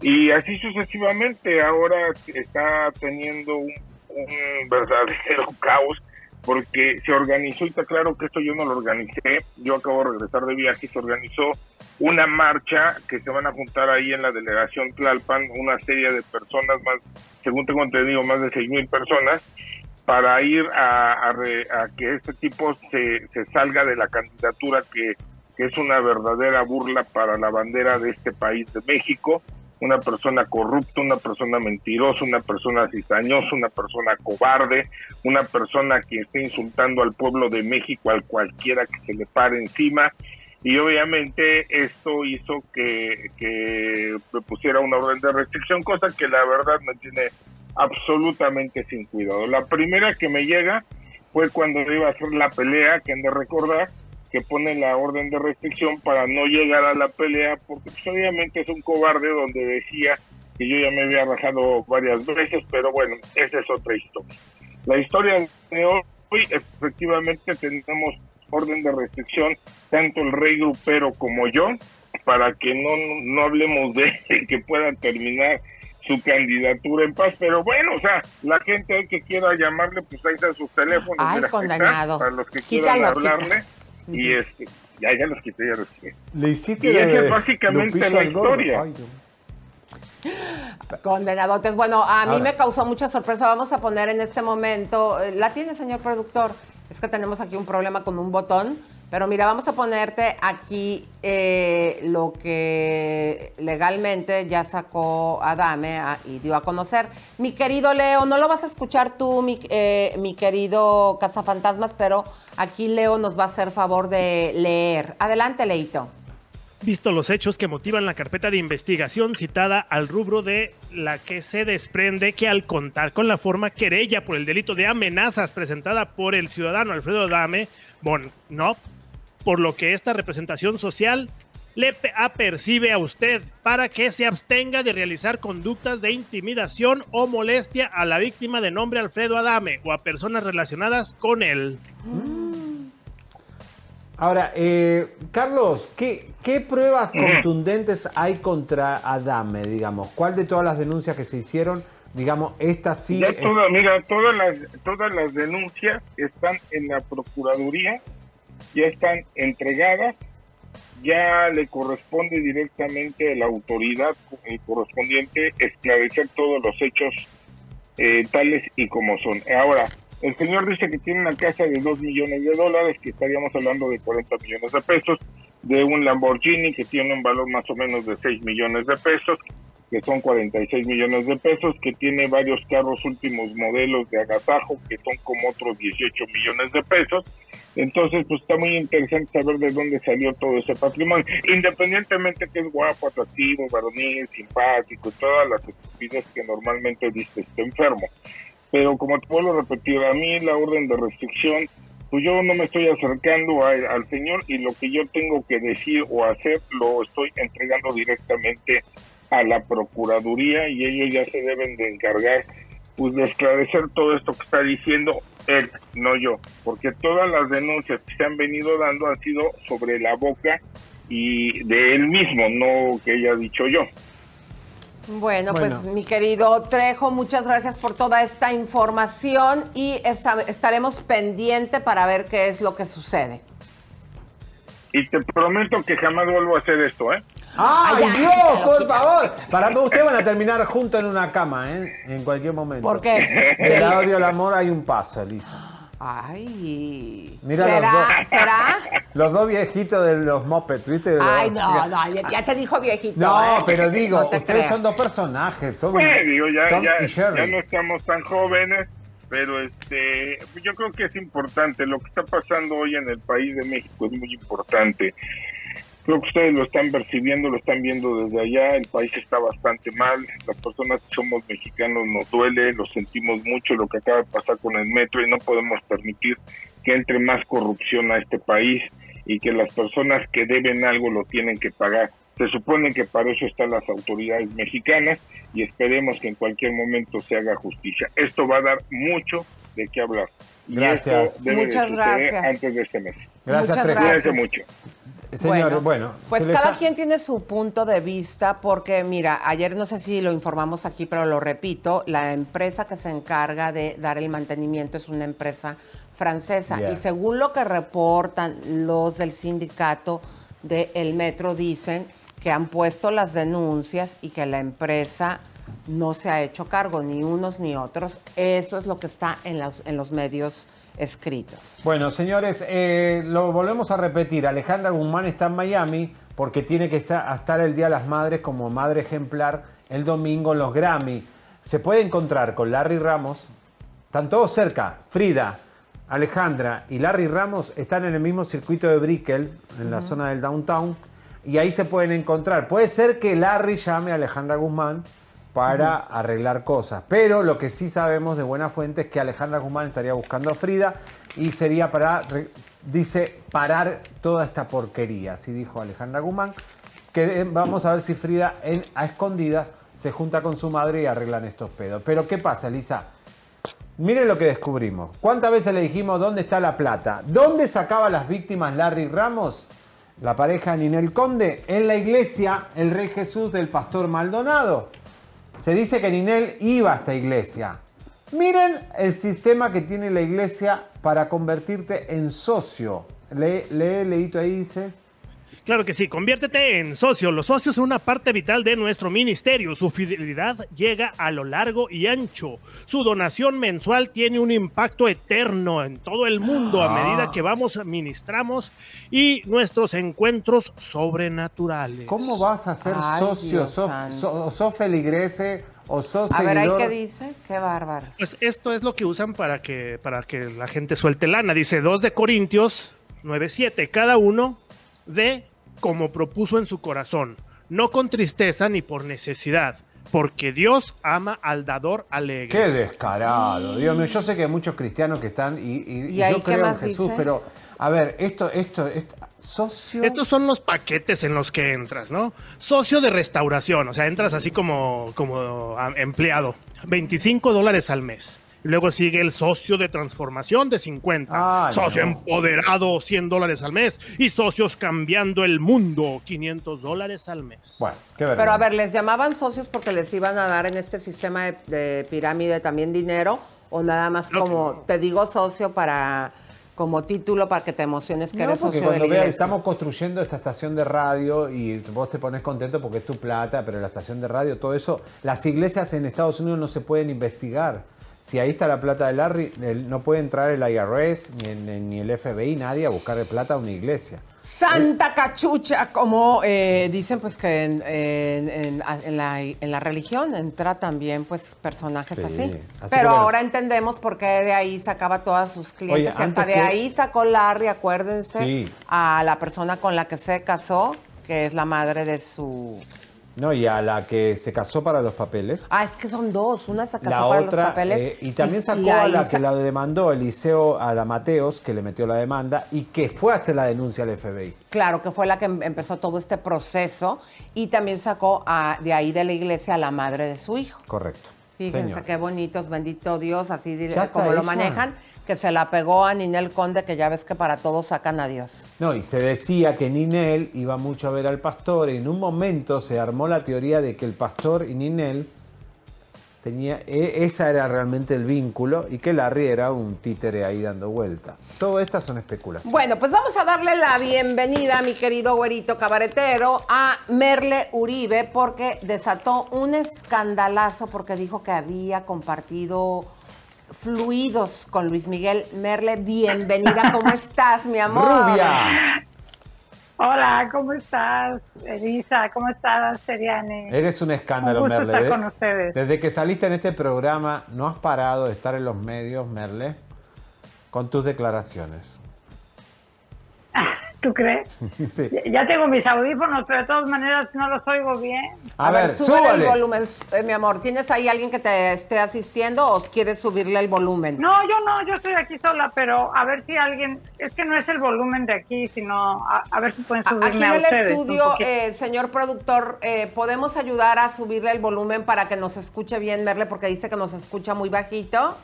Y así sucesivamente, ahora está teniendo un, un verdadero caos porque se organizó, y está claro que esto yo no lo organicé, yo acabo de regresar de viaje, se organizó una marcha que se van a juntar ahí en la delegación Tlalpan, una serie de personas, más, según tengo entendido, más de seis mil personas, para ir a, re- a que este tipo se, se salga de la candidatura que es una verdadera burla para la bandera de este país de México, una persona corrupta, una persona mentirosa, una persona cizañosa, una persona cobarde, una persona que está insultando al pueblo de México, al cualquiera que se le pare encima. Y obviamente esto hizo que, que pusiera una orden de restricción, cosa que la verdad me tiene absolutamente sin cuidado. La primera que me llega fue cuando iba a hacer la pelea, que han de recordar, que pone la orden de restricción para no llegar a la pelea, porque pues, obviamente es un cobarde donde decía que yo ya me había rajado varias veces, pero bueno, esa es otra historia. La historia de hoy, efectivamente tenemos orden de restricción, tanto el rey grupero como yo, para que no, no hablemos de que puedan terminar su candidatura en paz, pero bueno, o sea, la gente que quiera llamarle, pues ahí están sus teléfonos. Ay, mira, condenado. Para los que Quítalo, quieran hablarle. quita. Y este, ya, ya los quité, ya los quité. Le hiciste Y esa es básicamente la historia. Ay. Condenadotes. Bueno, a mí me causó mucha sorpresa. Vamos a poner en este momento. eh, ¿La tiene, señor productor? Es que tenemos aquí un problema con un botón. Pero mira, vamos a ponerte aquí eh, lo que legalmente ya sacó Adame a- y dio a conocer. Mi querido Leo, no lo vas a escuchar tú, mi, eh, mi querido Cazafantasmas, pero aquí Leo nos va a hacer favor de leer. Adelante, Leito. Visto los hechos que motivan la carpeta de investigación citada al rubro de la que se desprende que al contar con la forma querella por el delito de amenazas presentada por el ciudadano Alfredo Adame, bon, no, por lo que esta representación social le pe- apercibe a usted para que se abstenga de realizar conductas de intimidación o molestia a la víctima de nombre Alfredo Adame o a personas relacionadas con él. Ahora, eh, Carlos, ¿qué, qué pruebas contundentes hay contra Adame, digamos? ¿Cuál de todas las denuncias que se hicieron, digamos, esta sí? Ya es- toda- mira, todas las, todas las denuncias están en la Procuraduría, ya están entregadas, ya le corresponde directamente a la autoridad eh, correspondiente esclarecer todos los hechos eh, tales y como son. Ahora, el señor dice que tiene una casa de 2 millones de dólares, que estaríamos hablando de 40 millones de pesos, de un Lamborghini que tiene un valor más o menos de 6 millones de pesos, que son 46 millones de pesos, que tiene varios carros últimos modelos de agasajo, que son como otros 18 millones de pesos. Entonces, pues está muy interesante saber de dónde salió todo ese patrimonio, independientemente que es guapo, atractivo, varonil, simpático, todas las estupideces que normalmente dice este enfermo. Pero como te vuelvo a repetir, a mí la orden de restricción, pues yo no me estoy acercando a- al señor y lo que yo tengo que decir o hacer lo estoy entregando directamente a la Procuraduría y ellos ya se deben de encargar pues de esclarecer todo esto que está diciendo él, no yo, porque todas las denuncias que se han venido dando han sido sobre la boca y de él mismo, no que haya dicho yo. Bueno, pues mi querido Trejo, muchas gracias por toda esta información y estaremos pendiente para ver qué es lo que sucede. Y te prometo que jamás vuelvo a hacer esto, ¿eh? ¡Ay, Dios, quítalo, por quítalo, favor! Para mí, ustedes van a terminar juntos en una cama, ¿eh? En cualquier momento. ¿Por qué? Del lado del amor hay un paso, Elisa. Ay. Mira ¿Será? los dos. ¿Será? Los dos viejitos de los mopeds, ¿viste? De los- Ay, no, no, ya, ya te dijo viejito. No, ¿eh? pero digo, No ustedes creas. son dos personajes. Son Bueno, digo, ya, Tom ya, y Sherry. ya no estamos tan jóvenes, pero este, yo creo que es importante. Lo que está pasando hoy en el país de México es muy importante. Creo que ustedes lo están percibiendo, lo están viendo desde allá. El país está bastante mal. Las personas que somos mexicanos nos duele, lo sentimos mucho lo que acaba de pasar con el metro y no podemos permitir que entre más corrupción a este país y que las personas que deben algo lo tienen que pagar. Se supone que para eso están las autoridades mexicanas y esperemos que en cualquier momento se haga justicia. Esto va a dar mucho de qué hablar. Y Gracias. esto debe de Muchas gracias. antes de este mes. Gracias, Muchas gracias. mucho. Señor, bueno. Pues cada quien tiene su punto de vista porque, mira, ayer no sé si lo informamos aquí, pero lo repito, la empresa que se encarga de dar el mantenimiento es una empresa francesa y según lo que reportan los del sindicato del metro dicen que han puesto las denuncias y que la empresa no se ha hecho cargo, ni unos ni otros. Eso es lo que está en, las- en los medios escritos. Bueno, señores, eh, lo volvemos a repetir. Alejandra Guzmán está en Miami porque tiene que estar, estar el Día de las Madres como madre ejemplar el domingo en los Grammy. Se puede encontrar con Larry Ramos. Están todos cerca. Frida, Alejandra y Larry Ramos están en el mismo circuito de Brickell, en la zona del downtown. Y ahí se pueden encontrar. Puede ser que Larry llame a Alejandra Guzmán para arreglar cosas. Pero lo que sí sabemos de buena fuente es que Alejandra Guzmán estaría buscando a Frida y sería para, dice, parar toda esta porquería. Así dijo Alejandra Guzmán. Que eh, vamos a ver si Frida en, a escondidas se junta con su madre y arreglan estos pedos. Pero ¿qué pasa, Elisa? Miren lo que descubrimos. ¿Cuántas veces le dijimos dónde está la plata? ¿Dónde sacaba las víctimas Larry Ramos? La pareja Ninel Conde. En la iglesia El Rey Jesús del Pastor Maldonado. Se dice que Ninel iba a esta iglesia. Miren el sistema que tiene la iglesia para convertirte en socio. Lee, lee leíto ahí, dice. Claro que sí, conviértete en socio. Los socios son una parte vital de nuestro ministerio. Su fidelidad llega a lo largo y ancho. Su donación mensual tiene un impacto eterno en todo el mundo a Ah. medida que vamos, ministramos y nuestros encuentros sobrenaturales. ¿Cómo vas a ser Ay, socio? ¿Sos, so- sos feligrese o sos A ver, ¿ahí qué dice? Qué bárbaro. Pues esto es lo que usan para que, para que la gente suelte lana. Dice 2 de Corintios 9.7. Cada uno de como propuso en su corazón, no con tristeza ni por necesidad, porque Dios ama al dador alegre. Qué descarado, Dios mío. Yo sé que hay muchos cristianos que están y, y- ¿Y yo creo en Jesús, dice? pero a ver, esto, esto, esto, socio. Estos son los paquetes en los que entras, ¿no? Socio de restauración, o sea, entras así como, como empleado, 25 dólares al mes. Luego sigue el socio de transformación de 50. Ah, socio no. empoderado, 100 dólares al mes. Y socios cambiando el mundo, 500 dólares al mes. Bueno, qué Pero a ver, ¿les llamaban socios porque les iban a dar en este sistema de, de pirámide también dinero? ¿O nada más como, te digo socio para como título para que te emociones que No, eres porque socio de la cuando veas, iglesia? estamos construyendo esta estación de radio y vos te pones contento porque es tu plata, pero la estación de radio, todo eso, las iglesias en Estados Unidos no se pueden investigar. Si ahí está la plata de Larry, no puede entrar el IRS ni, el- ni el FBI, nadie a buscarle plata a una iglesia. Santa cachucha, como eh, dicen pues que en, en- en- en la, en la religión entra también pues personajes Sí, así. así Pero bueno. ahora entendemos por qué de ahí sacaba todas sus clientes. Oye, hasta de que- ahí sacó Larry, acuérdense, Sí. a la persona con la que se casó, que es la madre de su... No, y a la que se casó para los papeles. Ah, es que son dos. Una se casó La para otra, los papeles. eh, y también sacó y a la que la demandó Eliseo, a la Mateos, que le metió la demanda y que fue a hacer la denuncia al FBI. Claro, que fue la que em- empezó todo este proceso y también sacó a- de ahí de la iglesia a la madre de su hijo. Correcto. Fíjense Señor. qué bonitos, bendito Dios, así Ya como lo manejan, que se la pegó a Ninel Conde, que ya ves que para todos sacan a Dios. No, y se decía que Ninel iba mucho a ver al pastor y en un momento se armó la teoría de que el pastor y Ninel tenía, e- esa era realmente el vínculo y que Larry era un títere ahí dando vuelta. Todo estas son especulaciones. Bueno, pues vamos a darle la bienvenida, mi querido güerito cabaretero, a Merle Uribe, porque desató un escandalazo porque dijo que había compartido fluidos con Luis Miguel. Merle, bienvenida, ¿cómo estás, mi amor? Rubia. Hola, ¿cómo estás, Elisa? ¿Cómo estás, Seriane? Eres un escándalo, Un gusto Merle. estar con ustedes. Desde que saliste en este programa, no has parado de estar en los medios, Merle, con tus declaraciones. ¿Tú crees? Sí. Ya tengo mis audífonos, pero de todas maneras no los oigo bien. A, ver, súbele súbale. el volumen, eh, mi amor. ¿Tienes ahí alguien que te esté asistiendo o quieres subirle el volumen? No, yo no, yo estoy aquí sola, pero a ver si alguien, es que no es el volumen de aquí, sino a, a ver si pueden subirme Aquí en a el estudio, eh, señor productor, eh, ¿podemos ayudar a subirle el volumen para que nos escuche bien, Merle? Porque dice que nos escucha muy bajito.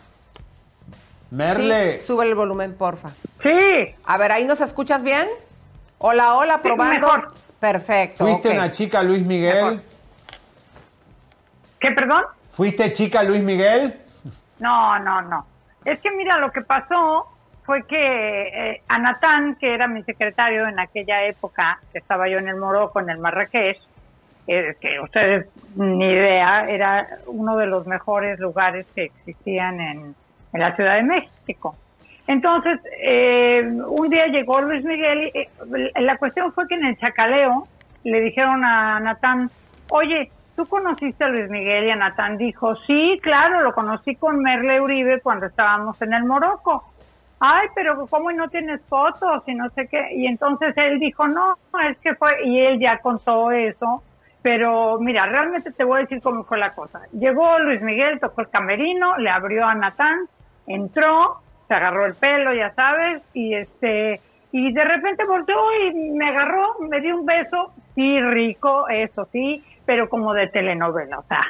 Merle. Sí, sube el volumen, porfa. Sí. A ver, ¿ahí nos escuchas bien? Hola, hola, Sí, probando. mejor. Perfecto. ¿Fuiste una chica Luis Miguel? ¿Qué, perdón? ¿Fuiste chica Luis Miguel? No, no, no. Es que mira, lo que pasó fue que eh, a Natán, que era mi secretario en aquella época, que estaba yo en el Morocco, en el Marrakech, eh, que ustedes ni idea, era uno de los mejores lugares que existían en, en la Ciudad de México. Entonces, eh, un día llegó Luis Miguel y eh, la cuestión fue que en el chacaleo le dijeron a Natán, oye, ¿tú conociste a Luis Miguel? Y a Natán dijo, sí, claro, lo conocí con Merle Uribe cuando estábamos en el Morocco. Ay, pero ¿cómo no tienes fotos y no sé qué? Y entonces él dijo, no, es que fue, y él ya contó eso, Pero mira, realmente te voy a decir cómo fue la cosa. Llegó Luis Miguel, tocó el camerino, le abrió a Natán, entró, se agarró el pelo, ya sabes, y este y de repente volteó y me agarró, me dio un beso, sí rico, eso sí, pero como de telenovela, o sea,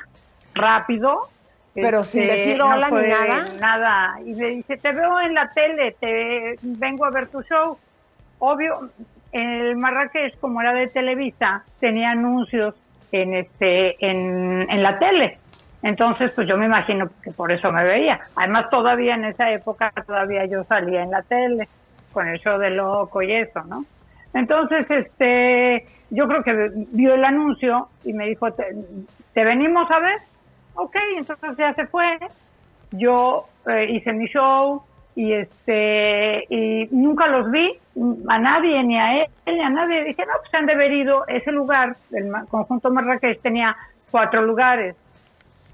rápido. Pero sin este, decir no hola ni nada. Nada. Y me dice, te veo en la tele, te vengo a ver tu show. Obvio, el Marrakech, como era de Televisa, tenía anuncios en este en, en la tele. Entonces, pues yo me imagino que por eso me veía. Además, todavía en esa época, todavía yo salía en la tele con el show de loco y eso, ¿no? Entonces, este, yo creo que vio el anuncio y me dijo, ¿te, venimos a ver? Ok, entonces ya se fue. Yo eh, hice mi show y este y nunca los vi a nadie ni a él ni a nadie dije no pues han de haber ido ese lugar el conjunto Marrakech tenía cuatro lugares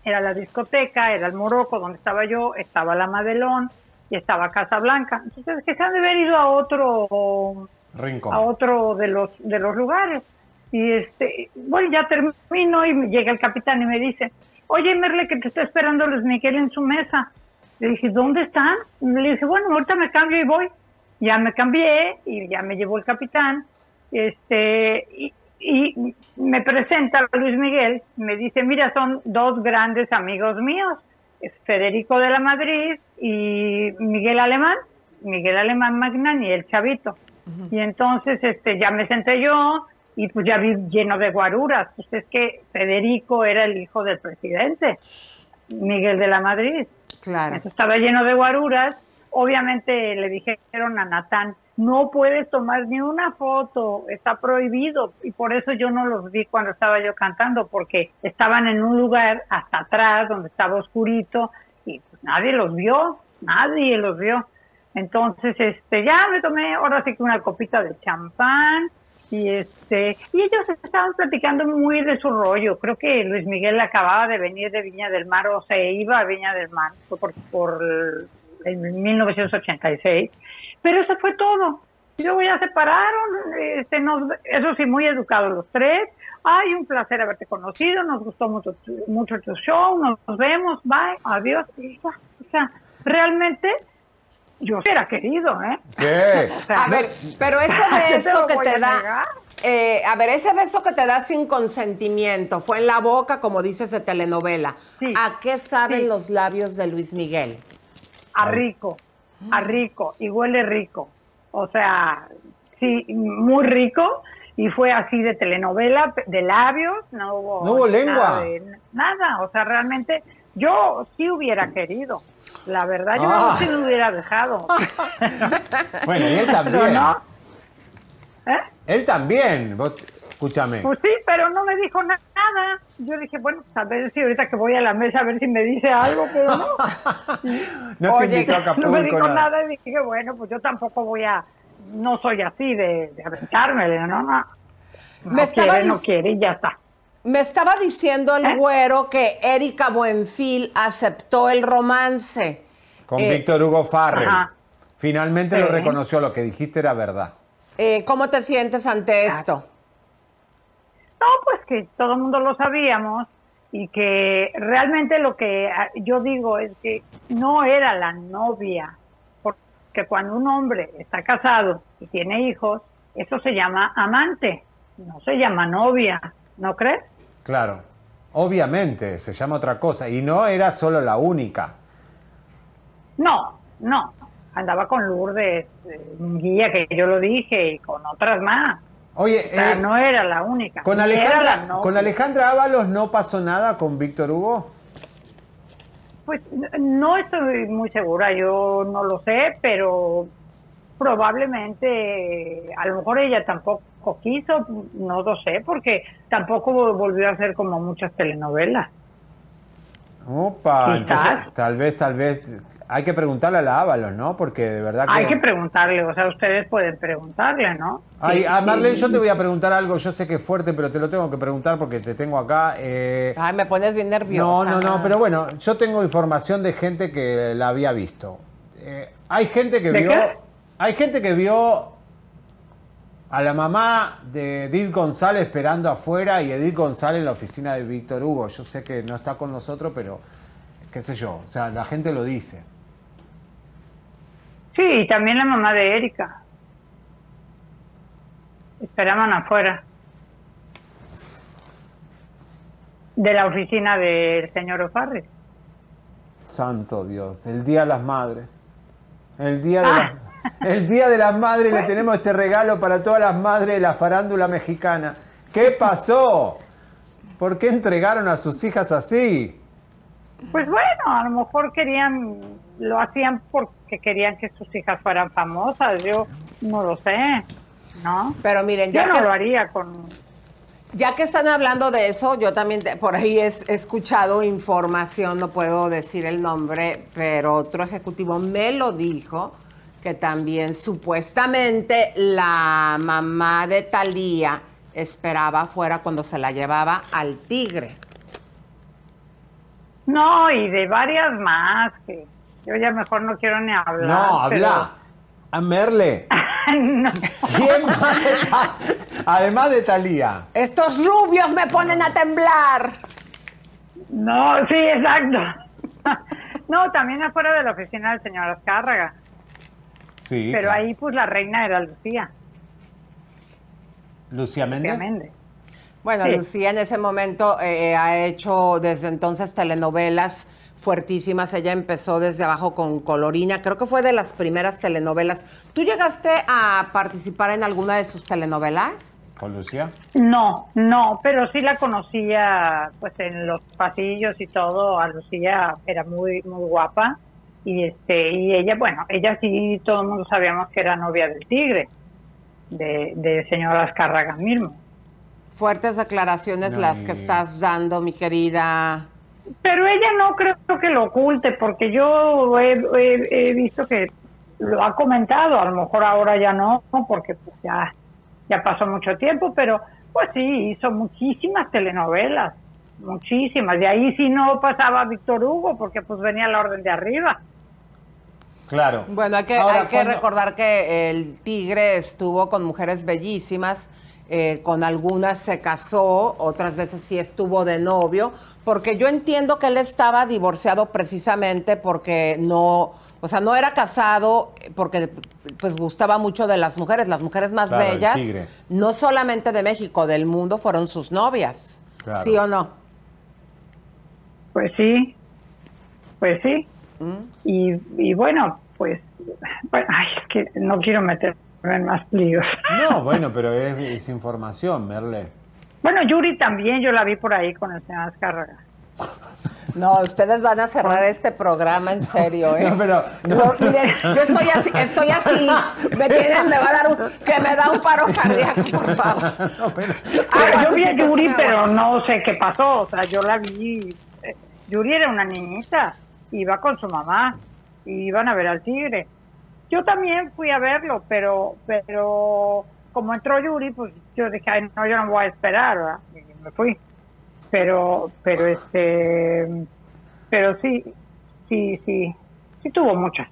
era la discoteca era el Morocco donde estaba yo estaba la Madelón y estaba Casa Blanca entonces que se han de haber ido a otro Rincón. a otro de los de los lugares. Y este bueno ya termino y me llega el capitán y me dice oye Merle que te está esperando Luis Miguel en su mesa le dije ¿dónde están? le dije bueno ahorita me cambio y voy ya me cambié y ya me llevó el capitán este y, y me presenta a Luis Miguel me dice mira son dos grandes amigos míos es Federico de la Madrid y Miguel Alemán Miguel Alemán Magnani el chavito y entonces este ya me senté yo y pues ya vi lleno de guaruras pues es que Federico era el hijo del presidente Miguel de la Madrid Claro. Entonces, estaba lleno de guaruras. Obviamente le dijeron a Natán, no puedes tomar ni una foto, está prohibido. Y por eso yo no los vi cuando estaba yo cantando, porque estaban en un lugar hasta atrás, donde estaba oscurito, y pues nadie los vio, nadie los vio. Entonces, este, ya me tomé ahora sí que una copita de champán, y este y ellos estaban platicando muy de su rollo creo que Luis Miguel acababa de venir de Viña del Mar o se iba a Viña del Mar fue por, por en 1986 pero eso fue todo y luego ya se pararon este nos, eso sí muy educados los tres ay un placer haberte conocido nos gustó mucho tu- mucho tu show nos vemos bye adiós o sea realmente yo sí era querido eh O sea, A ver, pero ese ¿qué beso que te da, eh, a ver, ese beso que te da sin consentimiento, fue en la boca, como dices de telenovela. ¿A qué saben Sí. los labios de Luis Miguel? a rico, a rico, y huele rico. O sea, sí, muy rico, y fue así de telenovela, de labios, no hubo, No hubo lengua. Nada, de- nada, o sea, realmente yo sí hubiera querido. La verdad, yo Ah. sí lo hubiera dejado. Bueno, y él también. no, Él también. Escúchame. pues sí, pero no me dijo na- nada. Yo dije, bueno, pues a ver si ahorita que voy a la mesa a ver si me dice algo, pero no. No te invitó a Acapulco, no me dijo nada. nada. y dije, bueno, pues yo tampoco voy a, no soy así de, de no, no. No Me estaba quiere, no quiere y ya está. Me estaba diciendo ¿Eh? el güero que Erika Buenfil aceptó el romance. Con Eh, Víctor Hugo Farrell. ajá. Finalmente lo reconoció, lo que dijiste era verdad. Eh, ¿Cómo te sientes ante Ah. No, pues que todo el mundo lo sabíamos y que realmente lo que ah, yo digo es que no era la novia, porque cuando un hombre está casado y tiene hijos, eso se llama amante, no se llama novia, ¿no crees? Claro. Obviamente, se llama otra cosa. Y no era solo la única. No, no, andaba con Lourdes, eh, guía que yo lo dije, y con otras más. Oye, O sea, eh, no era la única. con, la Alejandra, con Alejandra Ábalos no pasó nada con Víctor Hugo. Pues no estoy muy segura, yo no lo sé, pero probablemente, a lo mejor ella tampoco quiso, no lo sé, porque tampoco volvió a hacer como muchas telenovelas. Opa, entonces, tal vez, tal vez. Hay que preguntarle a la Ábalos, ¿no? Porque de verdad que. Hay que preguntarle, o sea, ustedes pueden preguntarle, ¿no? Ay, a Marlene, yo te voy a preguntar algo. Yo sé que es fuerte, pero te lo tengo que preguntar porque te tengo acá. eh, Ay, me pones bien No, nerviosa. no, no, pero bueno, yo tengo información de gente que la había visto. Eh, hay gente que ¿De vio. qué? Hay gente que vio A la mamá de Edith González esperando afuera y Edith González en la oficina de Víctor Hugo. Yo sé que no está con nosotros, pero qué sé yo. O sea, la gente lo dice. Sí, y también la mamá de Erika. Esperaban afuera. De la oficina del señor O'Farrill. Santo Dios, el Día de las Madres. El Día de, las, el día de las Madres le tenemos este regalo para todas las madres de la farándula mexicana. ¿Qué pasó? ¿Por qué entregaron a sus hijas así? Pues bueno, a lo mejor querían, lo hacían porque querían que sus hijas fueran famosas. Yo no lo sé, ¿no? Pero miren, yo ya no que- lo haría con. Ya que están hablando de eso, yo también te- por ahí he, he escuchado información, no puedo decir el nombre, pero otro ejecutivo me lo dijo, que también supuestamente la mamá de Talía esperaba afuera cuando se la llevaba al tigre. No, y de varias más que yo ya mejor no quiero ni hablar. No, habla. A Merle. no. ¿Quién más está? Además de Talía. Estos rubios me ponen a temblar. No, sí, exacto. No, también afuera de la oficina del señor Azcárraga. Sí. Pero claro. ahí pues la reina era Lucía. Lucía Méndez. Lucía Méndez. Bueno, Sí. Lucía en ese momento eh, ha hecho desde entonces telenovelas fuertísimas. Ella empezó desde abajo con Colorina. Creo que fue de las primeras telenovelas. ¿Tú llegaste a participar en alguna de sus telenovelas? ¿Con Lucía? No, no, pero sí la conocía pues en los pasillos y todo. A Lucía era muy muy guapa y este y ella bueno, ella sí todo el mundo sabíamos que era novia del tigre de del señor Azcárraga mismo. Fuertes declaraciones No, las y- que estás dando, mi querida. Pero ella no creo que lo oculte porque yo he, he- he visto que lo ha comentado, a lo mejor ahora ya no, porque pues ya, ya pasó mucho tiempo, pero pues sí, hizo muchísimas telenovelas, muchísimas. De ahí sí no pasaba Víctor Hugo porque pues venía la orden de arriba. Claro. Bueno, hay que, Ahora, hay que cuando- recordar que el tigre estuvo con mujeres bellísimas, eh, con algunas se casó, otras veces sí estuvo de novio, porque yo entiendo que él estaba divorciado precisamente porque no, o sea, no era casado eh, porque pues gustaba mucho de las mujeres, las mujeres más Claro, bellas, no solamente de México, del mundo fueron sus novias, Claro. ¿sí o no? Pues sí, pues sí. Y, y bueno, pues, bueno, ay, es que no quiero meterme en más líos. No, bueno, pero es, es información, Merle. Bueno, Yuri también, yo la vi por ahí con el señor Azcárraga. No, ustedes van a cerrar este programa en serio, ¿eh? No, pero- No, miren, yo estoy así, estoy así. Me tienen, me va a dar un, que me da un paro cardíaco, por favor. Pero yo vi a Yuri, pero no sé qué pasó. O sea, yo la vi. eh, Yuri era una niñita, iba con su mamá, y iban a ver al tigre. Yo también fui a verlo, pero, pero como entró Yuri, pues yo dije, Ay, no, yo no voy a esperar, ¿verdad? Y me fui. Pero, pero este, pero sí, sí, sí, sí tuvo muchas.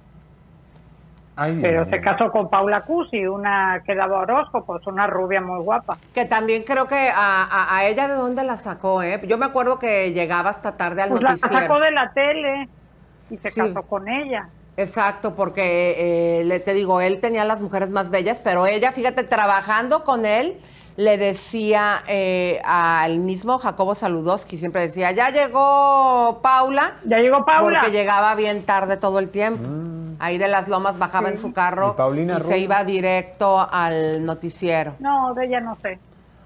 Ay, Pero se casó con Paula Cusi, una que daba horóscopos, una rubia muy guapa. Que también creo que a, a- a ella de dónde la sacó, ¿eh? Yo me acuerdo que llegaba hasta tarde al Pues la noticiero. sacó de la tele y se Sí. casó con ella. Exacto, porque eh, le te digo, él tenía las mujeres más bellas, pero ella, fíjate, trabajando con él, le decía eh, al mismo Jacobo Saludowski, siempre decía, ya llegó Paula. Ya llegó Paula. Porque llegaba bien tarde todo el tiempo. Ahí de las lomas bajaba en su carro ¿Y Paulina se iba directo al noticiero. No, de ella no sé.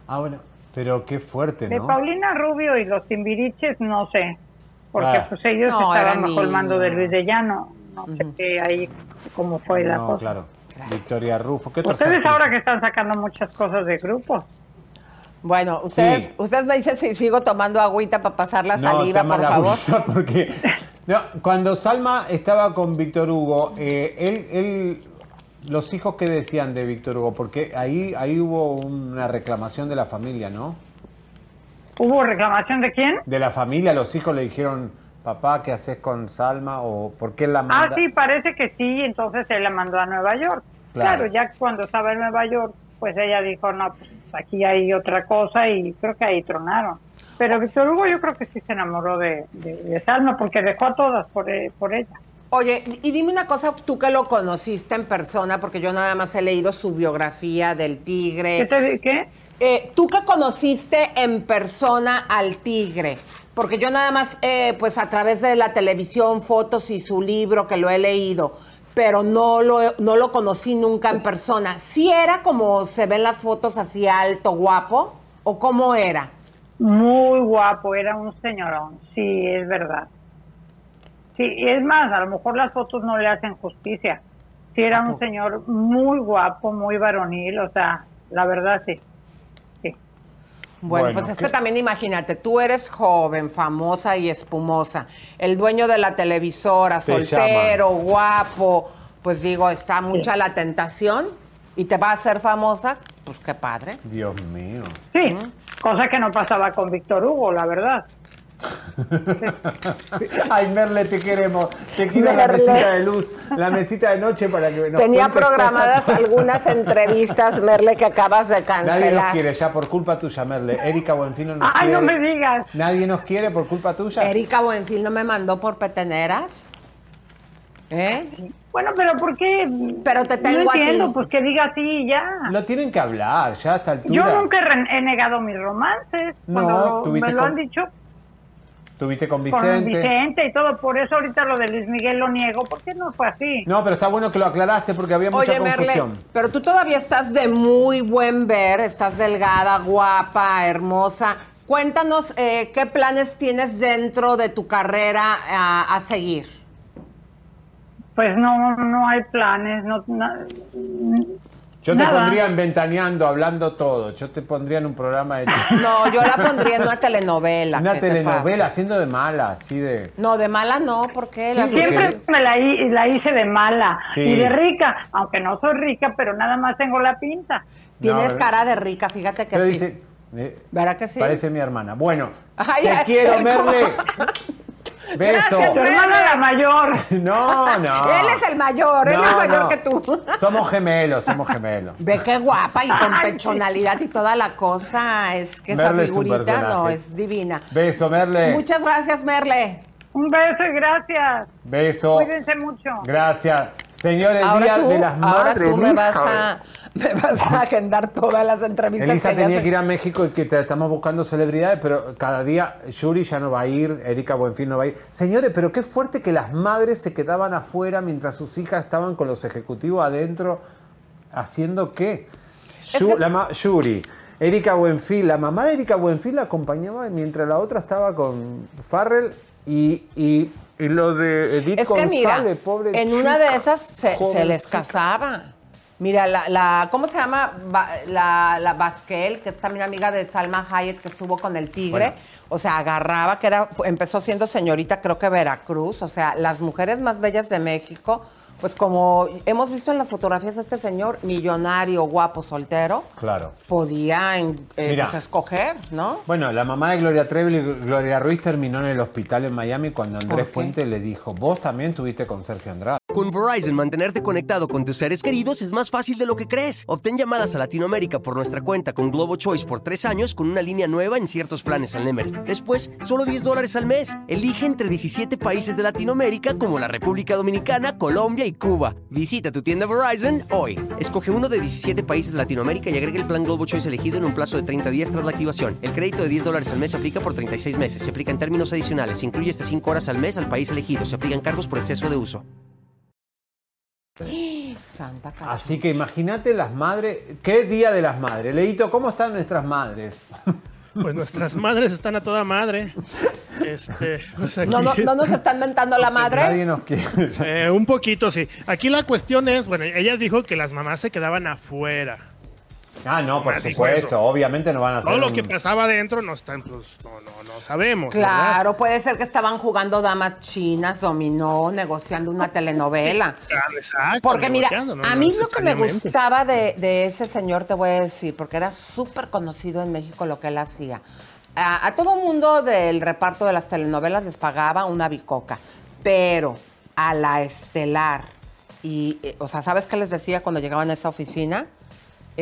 Ah, bueno, pero qué fuerte, De. Paulina Rubio y los Timbiriches no sé. Porque Ah. pues ellos No, estaban bajo el mando de. Luis de Llano. No sé qué ahí cómo fue la no, cosa. claro. Victoria Rufo. ¿Qué otras Ustedes ahora que están sacando muchas cosas de grupos. Bueno, ustedes, Sí. ustedes me dicen si sigo tomando agüita para pasar la saliva, por la favor. Porque, no, cuando Salma estaba con Víctor Hugo, eh, él, él, los hijos qué decían de Víctor Hugo, porque ahí, ahí hubo una reclamación de la familia, ¿no? ¿Hubo reclamación de quién? De la familia, los hijos le dijeron, papá, ¿qué haces con Salma? o ¿por qué la manda? Ah, sí, parece que sí, entonces él la mandó a Nueva York. Claro. Claro, ya cuando estaba en Nueva York, pues ella dijo, no, pues aquí hay otra cosa y creo que ahí tronaron. Pero Víctor Hugo yo creo que sí se enamoró de, de, de Salma porque dejó a todas por, e- por ella. Oye, y dime una cosa, tú que lo conociste en persona, porque yo nada más he leído su biografía del tigre. ¿Qué te qué? Eh, tú que conociste en persona al tigre, porque yo nada más, eh, pues a través de la televisión, fotos y su libro que lo he leído, pero no lo, no lo conocí nunca en persona. ¿Sí era como se ven las fotos así alto, guapo? ¿O cómo era? Muy guapo, era un señorón, sí, es verdad. Sí, y es más, a lo mejor las fotos no le hacen justicia. Sí, era un señor muy guapo, muy varonil, o sea, la verdad sí. Bueno, Bueno, pues es que también imagínate, tú eres joven, famosa y espumosa, el dueño de la televisora, Te soltero, guapo, pues digo, está mucha la tentación y te va a hacer famosa, pues qué padre. Dios mío. Sí, cosa que no pasaba con Víctor Hugo, la verdad. Ay, Merle, te queremos. Te quiero la mesita de luz, la mesita de noche para que nos Tenía programadas cosas. algunas entrevistas, Merle, que acabas de Nadie nos cancelar. quiere ya por culpa tuya, Merle. Erika Buenfil no nos Ay, quiere. no me digas. Nadie nos quiere por culpa tuya. Erika Buenfil no me mandó por peteneras. ¿Eh? Bueno, pero ¿por qué? Pero te tengo no a ti. entiendo, pues que diga así y ya. Lo tienen que hablar ya a esta altura. Yo nunca he, negado mis romances. No, Cuando me lo con- han dicho Tuviste con con Vicente. Vicente y todo. Por eso ahorita lo de Luis Miguel lo niego, porque no fue así. No, pero está bueno que lo aclaraste porque había mucha Oye, Merle, confusión. pero tú todavía estás de muy buen ver, estás delgada, guapa, hermosa. Cuéntanos eh, qué planes tienes dentro de tu carrera a, a seguir. Pues no, no hay planes, no, Yo te pondría en Ventaneando, hablando todo. Yo te pondría en un programa de... No, yo la pondría en una telenovela. Una ¿qué te telenovela, haciendo de mala, así de... No, de mala no, porque Sí, Siempre me la, hi- la hice de mala Sí. y de rica, aunque no soy rica, pero nada más tengo la pinta. Tienes No, cara de rica, fíjate que Pero sí. dice... eh, ¿Verdad que sí? Parece mi hermana. Bueno, Ay, te quiero. Merle. Beso. Gracias, Tu hermana la mayor. No, no. Él es el mayor, él No, es mayor no. que tú. Somos gemelos, somos gemelos. Ve qué guapa y con pechonalidad y toda la cosa. Es que esa es figurita no es divina. Beso, Merle. Muchas gracias, Merle. Un beso y gracias. Beso. Cuídense mucho. Gracias. Señor, el Ahora día tú, de las ahora madres. tú me vas, a, me vas a agendar todas las entrevistas Elisa que tenía se- que ir a México y que te estamos buscando celebridades, pero cada día Yuri ya no va a ir, Erika Buenfil no va a ir. Señores, pero qué fuerte que las madres se quedaban afuera mientras sus hijas estaban con los ejecutivos adentro, haciendo qué. Yu- la ma- Yuri, Erika Buenfil, la mamá de Erika Buenfil la acompañaba mientras la otra estaba con Farrell y, y, y lo de Edith Es que mira, pobre en una de esas se, les chica. casaba. Mira, la, la- ¿cómo se llama? La, la Basquel, que es también amiga de Salma Hayek, que estuvo con el tigre. Bueno. O sea, agarraba, que era, empezó siendo señorita, creo que Veracruz. O sea, las mujeres más bellas de México, pues como hemos visto en las fotografías a este señor, millonario, guapo, soltero, Claro. podía en- eh, Mira. pues, escoger, ¿no? Bueno, la mamá de Gloria Trevi, Gloria Ruiz, terminó en el hospital en Miami cuando Andrés? Puente le dijo, vos también tuviste con Sergio Andrade. Con Verizon, mantenerte conectado con tus seres queridos es más fácil de lo que crees. Obtén llamadas a Latinoamérica por nuestra cuenta con Globo Choice por tres años con una línea nueva en ciertos planes al Nemery. Después, solo 10 dólares al mes. Elige entre 17 países de Latinoamérica como la República Dominicana, Colombia y Cuba. Visita tu tienda Verizon hoy. Escoge uno de 17 países de Latinoamérica y agrega el plan Globo Choice elegido en un plazo de 30 días tras la activación. El crédito de 10 dólares al mes se aplica por 36 meses. Se aplica en términos adicionales. Se incluye hasta 5 horas al mes al país elegido. Se aplican cargos por exceso de uso. Santa cara. Así que imagínate las madres, ¿qué día de las madres? Leito, ¿cómo están nuestras madres? Pues nuestras madres están a toda madre. Este, pues aquí No, no, no nos está- están mentando la madre. Nadie nos quiere. Eh, un poquito, sí. Aquí la cuestión es, bueno, ella dijo que las mamás se quedaban afuera. Ah, no, por supuesto, eso. obviamente no van a hacer Todo lo un- que pasaba adentro no está, pues, no, no, no sabemos. ¿verdad? Claro, puede ser que estaban jugando damas chinas, dominó, negociando una telenovela. Exacto, Porque mira, a No mí lo que me gustaba de, de ese señor, te voy a decir, porque era súper conocido en México lo que él hacía. A, a todo mundo del reparto de las telenovelas les pagaba una bicoca, pero a la estelar, y, eh, o sea, ¿sabes qué les decía cuando llegaban a esa oficina?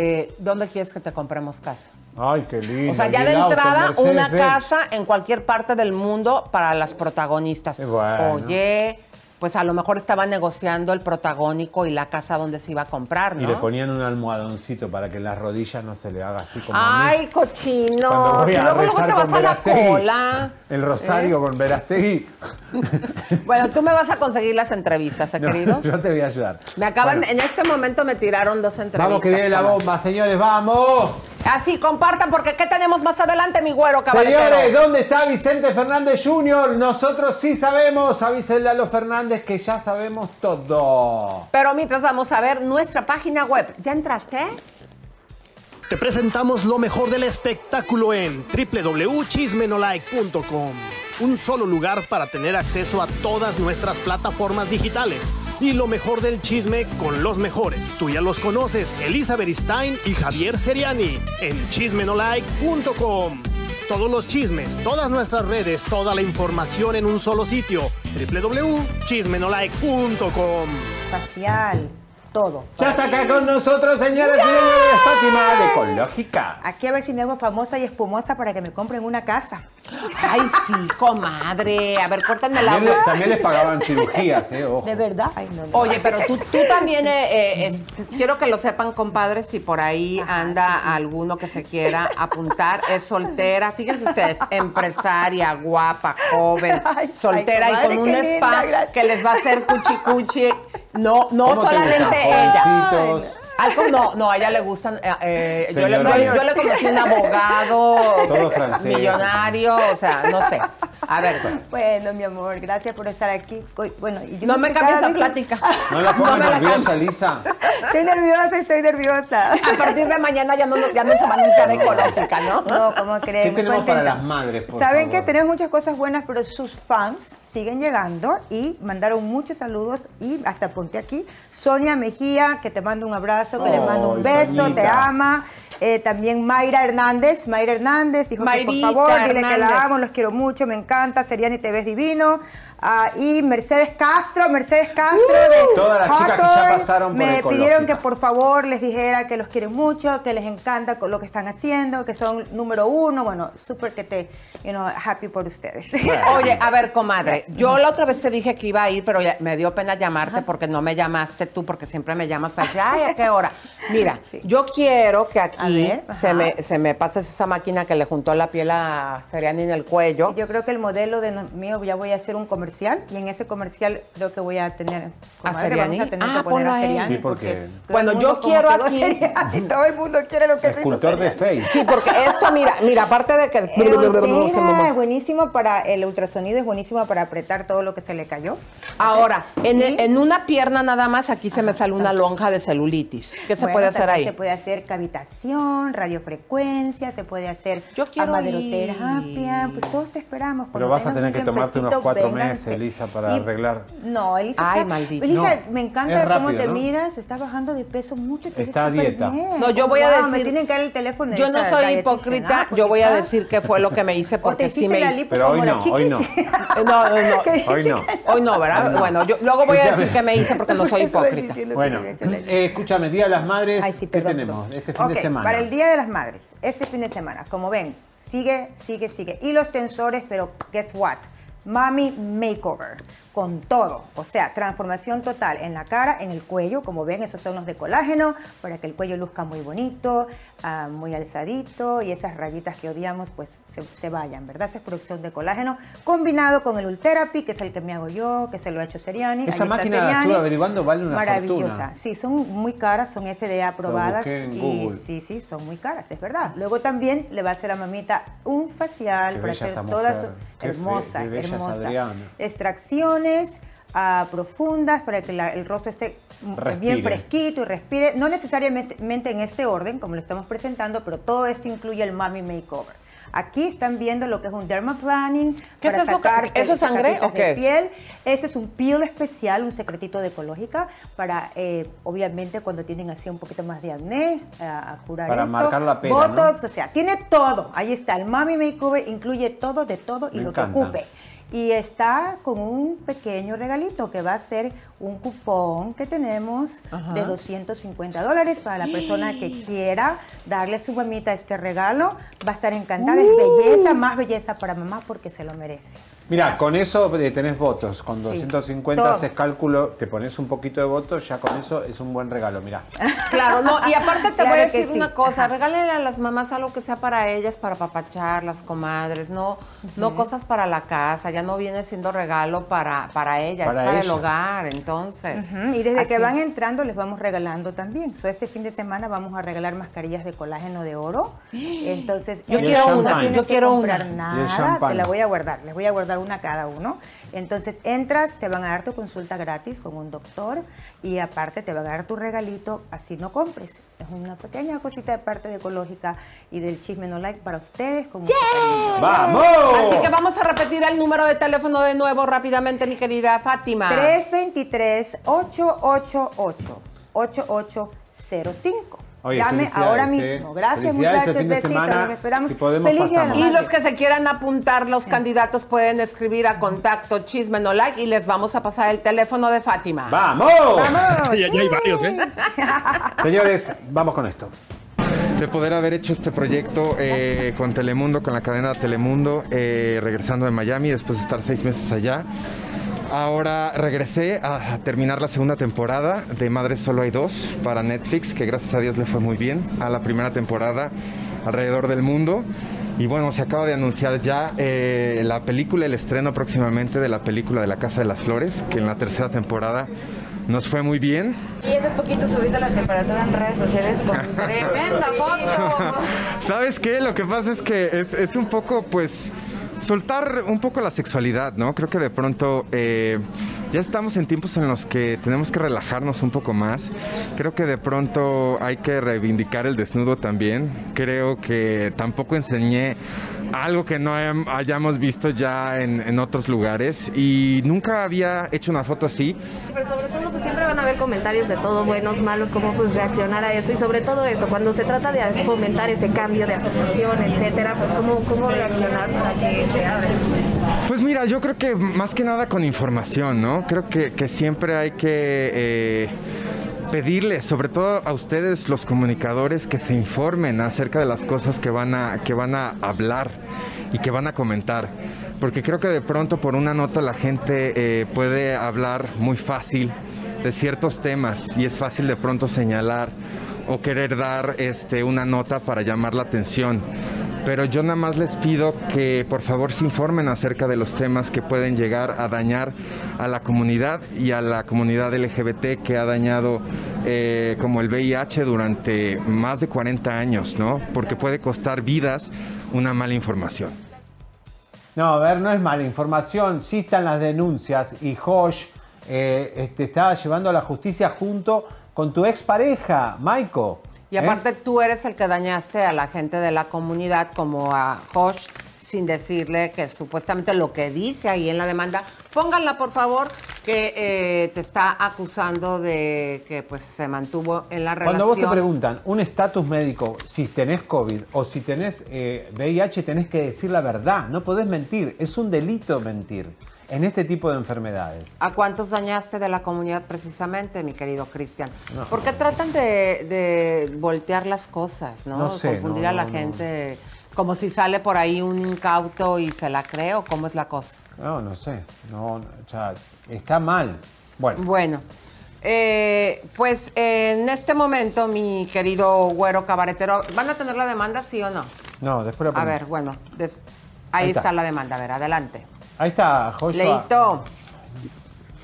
Eh, ¿dónde quieres que te compremos casa? Ay, qué lindo. O sea, ya de entrada, una casa en cualquier parte del mundo para las protagonistas. bueno. Oye, pues a lo mejor estaba negociando el protagónico y la casa donde se iba a comprar, Y ¿no? le ponían un almohadoncito para que las rodillas no se le haga así como a mí. Ay, cochino. Cuando voy Y a luego, luego rezar te vas a la cola. El rosario ¿Eh? con Verastegui. Bueno, tú me vas a conseguir las entrevistas, ¿eh, No, querido? yo te voy a ayudar. Me acaban, Bueno, en este momento me tiraron dos entrevistas. Vamos que viene la bomba, señores, vamos. Así, compartan, porque ¿qué tenemos más adelante, mi güero cabaretero? Señores, ¿dónde está Vicente Fernández Jr.? Nosotros sí sabemos, avísenle a los Fernández que ya sabemos todo. Pero mientras vamos a ver nuestra página web. ¿Ya entraste? Te presentamos lo mejor del espectáculo en www.chismenolike.com. Un solo lugar para tener acceso a todas nuestras plataformas digitales. Y lo mejor del chisme con los mejores. Tú ya los conoces, Elizabeth Stein y Javier Seriani en chismenolike.com. Todos los chismes, todas nuestras redes, toda la información en un solo sitio. www.chismenolike.com. Facial, todo. Ya está acá con nosotros, señoras y señores, Fátima de Ecológica. Aquí a ver si me hago famosa y espumosa para que me compren una casa. Ay, sí, comadre. A ver, córtame la También, le- también les pagaban cirugías, ¿eh? Ojo. ¿De verdad? Ay, no, no. Oye, pero tú, tú también, eh, eh, es- quiero que lo sepan, compadres, si por ahí anda alguno que se quiera apuntar, es soltera, fíjense ustedes, empresaria, guapa, joven, Ay, soltera ay, y comadre, con un qué linda, spa gracias. que les va a hacer cuchi cuchi. No, no ¿Cómo te solamente ella. Como no, no, a ella le gustan. eh, eh, yo, le, yo- le conocí un abogado, millonario, o sea, no sé. A ver, Bueno, mi amor, gracias por estar aquí. Bueno, y yo no me cambies la plática. No la pongas me la nerviosa, Lisa. Estoy nerviosa, estoy nerviosa. A partir de mañana ya no, ya no se va a luchar ecológica, ¿no? No, ¿cómo creen? ¿Qué tenemos para las madres, por Saben favor? que tenemos muchas cosas buenas, pero sus fans siguen llegando y mandaron muchos saludos y hasta ponte aquí. Sonia Mejía, que te mando un abrazo, que le mando un beso, te ama. Eh, también Mayra Hernández, Mayra Hernández, dijo que por favor, dile que la amo, los quiero mucho, me encanta, Seriani te ves divino. Ah, y Mercedes Castro, Mercedes Castro de Uh, Todas las chicas que ya pasaron por me Ecológica. pidieron que por favor les dijera que los quieren mucho, que les encanta lo que están haciendo, que son número uno, bueno, súper que te, you know, happy por ustedes. Oye, a ver, comadre, yo la otra vez te dije que iba a ir, pero ya- me dio pena llamarte porque no me llamaste tú, porque siempre me llamas para decir, ay, ¿a qué hora? Mira, yo quiero que aquí se, me, se me pase esa máquina que le juntó la piel a Seriani en el cuello. Yo creo que el modelo de no- mío ya voy a hacer un comercial y en ese comercial creo que voy a tener comadre, Seriani? vamos a tener Ah, que poner a a. Seriani Sí, porque el yo quiero aquí- Seriani, todo el mundo quiere lo que hizo escultor de face. Sí, porque esto, mira, mira, aparte de que... Es buenísimo para el ultrasonido, es buenísimo para apretar todo lo que se le cayó. Ahora, en, Y- en una pierna nada más, aquí se me sale una lonja de celulitis. ¿Qué se Bueno, puede hacer ahí? Se puede hacer cavitación, radiofrecuencia, se puede hacer Yo quiero maderoterapia, pues todos te esperamos. Pero Cuando vas a tener que tomarte unos cuatro vénganse. Meses, Elisa, para Y- arreglar. No, Elisa, Ay, está- maldito. Elisa, No, me encanta cómo te ¿no? miras, estás bajando de peso mucho, te Está a dieta. bien. No, yo voy a Wow, decir- Me tienen que dar el teléfono de Yo no soy hipócrita, ¿ah? yo voy a está- decir qué fue lo que me hice O te porque sí me hice. Pero hoy no, hoy no. Eh, No, no, no. Hoy no. Hoy no, ¿verdad? No. Bueno, yo luego voy a decir qué me hice porque no soy hipócrita. Bueno, eh, escúchame, Día de las Madres, ¿qué tenemos este fin de semana? Para el Día de las Madres, este fin de semana, como ven, sigue, sigue, sigue. Y los tensores, pero guess what? Mami Makeover, con todo. O sea, transformación total en la cara, en el cuello. Como ven, esos son los de colágeno, para que el cuello luzca muy bonito, ah, muy alzadito y esas rayitas que odiamos, pues se, se vayan, ¿verdad? Esa es producción de colágeno, combinado con el Ultherapy, que es el que me hago yo, que se lo ha hecho Seriani. Esa Ahí máquina, Seriani. estuve averiguando, vale una Maravillosa. fortuna. Sí, son muy caras, son FDA aprobadas. en y Google. sí, sí, son muy caras, es verdad. Luego también le va a hacer a mamita un facial Qué para hacer esta toda mujer. su fe- hermosa, hermosa. Adriana. Extracciones ah, profundas para que la- el rostro esté Respire. bien fresquito y respire. No necesariamente en este orden, como lo estamos presentando, pero todo esto incluye el Mami Makeover. Aquí están viendo lo que es un dermaplaning ¿Qué para es eso? sacar ¿Eso es sangre o qué es? piel. Ese es un peel especial, un secretito de ecológica para, eh, obviamente, cuando tienen así un poquito más de acné, a, a curar Para eso. marcar la pera, Botox, o sea, tiene todo. Ahí está, el Mami Makeover incluye todo, de todo y Me lo encanta. que ocupe. Y está con un pequeño regalito que va a ser un cupón que tenemos Ajá. de 250 dólares para la persona que quiera darle a su mamita este regalo. Va a estar encantada. Es Uh. belleza, más belleza para mamá porque se lo merece. Mira, con eso eh, tenés votos. Con 250 todo. haces cálculo, te pones un poquito de votos, ya con eso es un buen regalo. Mira. Claro, no, y aparte te Claro voy a decir sí. una cosa, regálenle a las mamás algo que sea para ellas, para papachar, las comadres, no, no cosas para la casa, ya no viene siendo regalo para, para ellas, Para es para el hogar, entonces. Ujú, Y desde que van entrando les vamos regalando también. So, este fin de semana vamos a regalar mascarillas de colágeno de oro. Entonces, Yo en quiero no una, tienes yo que quiero comprar una. Nada, te la voy a guardar. Les voy a guardar una a cada uno. Entonces, entras, te van a dar tu consulta gratis con un doctor y aparte te van a dar tu regalito, así no compres. Es una pequeña cosita de parte de ecológica y del chisme no like para ustedes con. ¡Vamos! Así que vamos a repetir el número de teléfono de nuevo rápidamente, mi querida Fátima. 323-888-8805. Oye, Llame ahora ¿eh? mismo. Gracias, Felicidades, muchachos. Besitos. Los esperamos. si podemos. Y los que se quieran apuntar, los candidatos pueden escribir a contacto chisme no like y les vamos a pasar el teléfono de Fátima. ¡Vamos! Ya, ya hay varios, ¿eh? Señores, vamos con esto. de poder haber hecho este proyecto eh, con Telemundo, con la cadena Telemundo, eh, regresando de Miami después de estar seis meses allá. Ahora regresé a terminar la segunda temporada de Madres Solo hay dos para Netflix, que gracias a Dios le fue muy bien a la primera temporada alrededor del mundo. Y bueno, se acaba de anunciar ya eh, la película, el estreno próximamente de la película de La Casa de las Flores, que en la tercera temporada nos fue muy bien. Y hace poquito subiste la temperatura en redes sociales con tremenda foto. ¿Sabes qué? Lo que pasa es que es, es un poco, pues, soltar un poco la sexualidad, ¿no? Creo que de pronto eh, ya estamos en tiempos en los que tenemos que relajarnos un poco más. Creo que de pronto hay que reivindicar el desnudo también. Creo que tampoco enseñé algo que no hayam- hayamos visto ya en, en otros lugares y nunca había hecho una foto así. Pero sobre todo pues siempre van a haber comentarios de todo, buenos, malos, cómo pues reaccionar a eso y sobre todo eso, cuando se trata de fomentar ese cambio de aceptación, etcétera, pues cómo, cómo reaccionar para que se abra. Pues mira, yo creo que más que nada con información, ¿no? Creo que, siempre hay que eh, pedirles, sobre todo a ustedes los comunicadores, que se informen acerca de las cosas que van a, que van a hablar y que van a comentar. Porque creo que de pronto por una nota la gente eh, puede hablar muy fácil de ciertos temas y es fácil de pronto señalar o querer dar este, una nota para llamar la atención. Pero yo nada más les pido que por favor se informen acerca de los temas que pueden llegar a dañar a la comunidad y a la comunidad LGBT que ha dañado eh, como el VIH durante más de 40 años, ¿no? Porque puede costar vidas una mala información. No, a ver, no es mala información, sí están las denuncias y Josh eh, este, estaba llevando a la justicia junto con tu expareja, Maiko. Y ¿eh? aparte tú eres el que dañaste a la gente de la comunidad como a Josh sin decirle que supuestamente lo que dice ahí en la demanda, pónganla por favor, que eh, te está acusando de que pues se mantuvo en la relación. Cuando vos te preguntan un estatus médico, si tenés COVID o si tenés eh, VIH, tenés que decir la verdad, no podés mentir, es un delito mentir en este tipo de enfermedades. ¿A cuántos dañaste de la comunidad precisamente, mi querido Cristian? No. Porque tratan de, de voltear las cosas, ¿no? No sé, Confundir no, a la gente como si sale por ahí un incauto y se la cree o cómo es la cosa. No, no sé, no, o sea, está mal. Bueno, Bueno, eh, pues en este momento, mi querido güero cabaretero, ¿van a tener la demanda, sí o no? no, después lo A ver, bueno, ahí, Ahí está. está. la demanda, a ver, adelante. Ahí está, Joshua. Leito.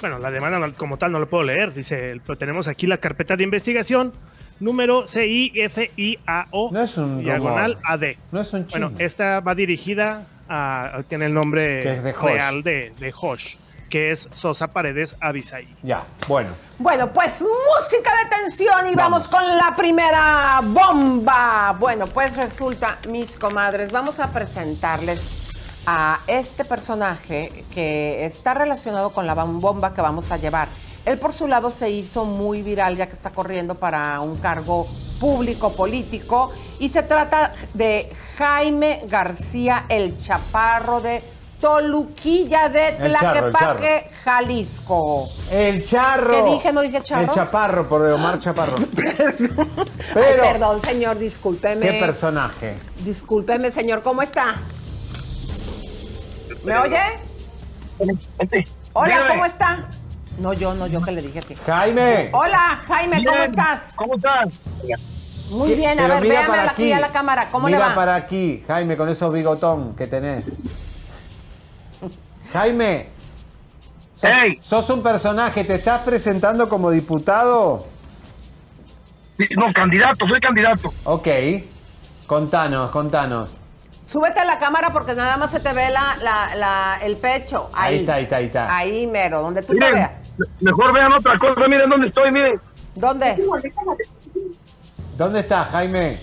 Bueno, la demanda como tal no lo puedo leer. Dice, pero tenemos aquí la carpeta de investigación número CIFIAO No es un diagonal. AD. No es un chino. Bueno, esta va dirigida a, tiene el nombre de real de, de Josh, que es Sosa Paredes Avisay. Ya, bueno. Bueno, pues música de tensión y vamos. con la primera bomba. Bueno, pues resulta, mis comadres, vamos a presentarles a este personaje que está relacionado con la bom- bomba que vamos a llevar. Él por su lado se hizo muy viral ya que está corriendo para un cargo público político y se trata de Jaime García el Chaparro de Toluquilla de Tlaquepaque, Jalisco. El charro. ¿Qué dije? ¿No dije charro? El chaparro, por Omar Chaparro. Pero, perdón, señor, discúlpeme. ¿qué personaje? Discúlpeme, señor, ¿cómo está? ¿Me oye? Hola, Dígame. ¿cómo está? No, yo, no, yo que le dije así. Jaime. Hola, Jaime, ¿cómo estás? ¿Cómo estás? Muy bien, a Pero ver, véame aquí a la cámara, ¿cómo mira le va? para aquí, Jaime, con esos bigotón que tenés. Jaime, sos, sos un personaje, ¿te estás presentando como diputado? No, candidato, soy candidato. Ok, contanos, contanos. Súbete a la cámara porque nada más se te ve la, la, la- el pecho. Ahí. Ahí está, ahí está, ahí está. Ahí, mero, donde tú te Miren, veas. mejor vean otra cosa, miren dónde estoy, miren. ¿Dónde? ¿Dónde estás, Jaime?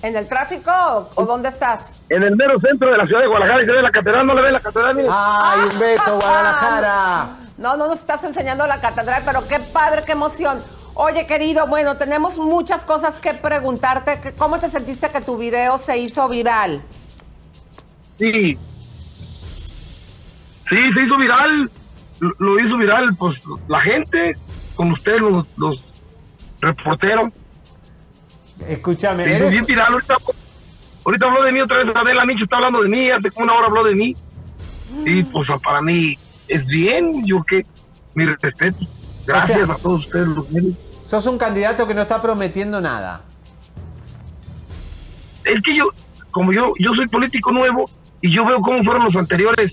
¿En el tráfico o, o dónde estás? En el mero centro de la ciudad de Guadalajara y se ve la catedral, ¿no le ven la catedral? Miren. ¡Ay, un beso, Guadalajara! No, no nos estás enseñando la catedral, pero qué padre, qué emoción. Oye, querido, bueno, tenemos muchas cosas que preguntarte. ¿Cómo te sentiste que tu video se hizo viral? Sí. Sí, se hizo viral. Lo, hizo viral, pues, la gente, con ustedes, los, los reporteros. Escúchame, Se hizo bien viral. Ahorita, ahorita habló de mí otra vez. Adela Micho está hablando de mí. Hace como una hora habló de mí. Y pues para mí es bien. Yo que mi respeto. Gracias O sea, a todos ustedes los medios. Sos un candidato que no está prometiendo nada. es que yo, como yo, yo soy político nuevo y yo veo cómo fueron los anteriores.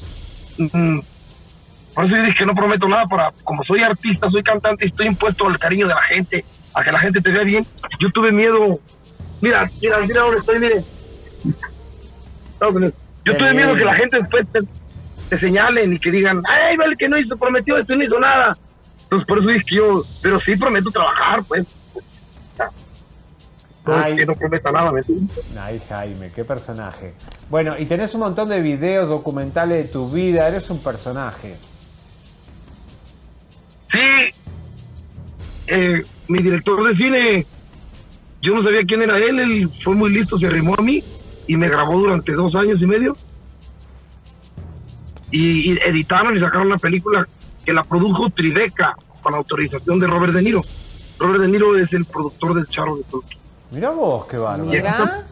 mm, por eso yo dije que no prometo nada para, como soy artista, soy cantante y estoy impuesto al cariño de la gente, a que la gente te vea bien. Yo tuve miedo. Mira, mira, mira dónde estoy, mire. Yo tuve miedo que la gente después te, te señalen y que digan, ay, vale, que no hizo, prometió esto no hizo nada. Entonces por eso dije que yo, pero sí prometo trabajar, pues. Ay. que no prometa nada, ¿me? Ay, Jaime, qué personaje. Bueno, y tenés un montón de videos documentales de tu vida, eres un personaje. Sí, eh, mi director de cine, yo no sabía quién era él, él fue muy listo, se arrimó a mí y me grabó durante dos años y medio. Y, y editaron y sacaron la película que la produjo Tribeca con autorización de Robert De Niro. Robert De Niro es el productor del Charro de Tolkien. Mira vos, qué bárbaro. Mira.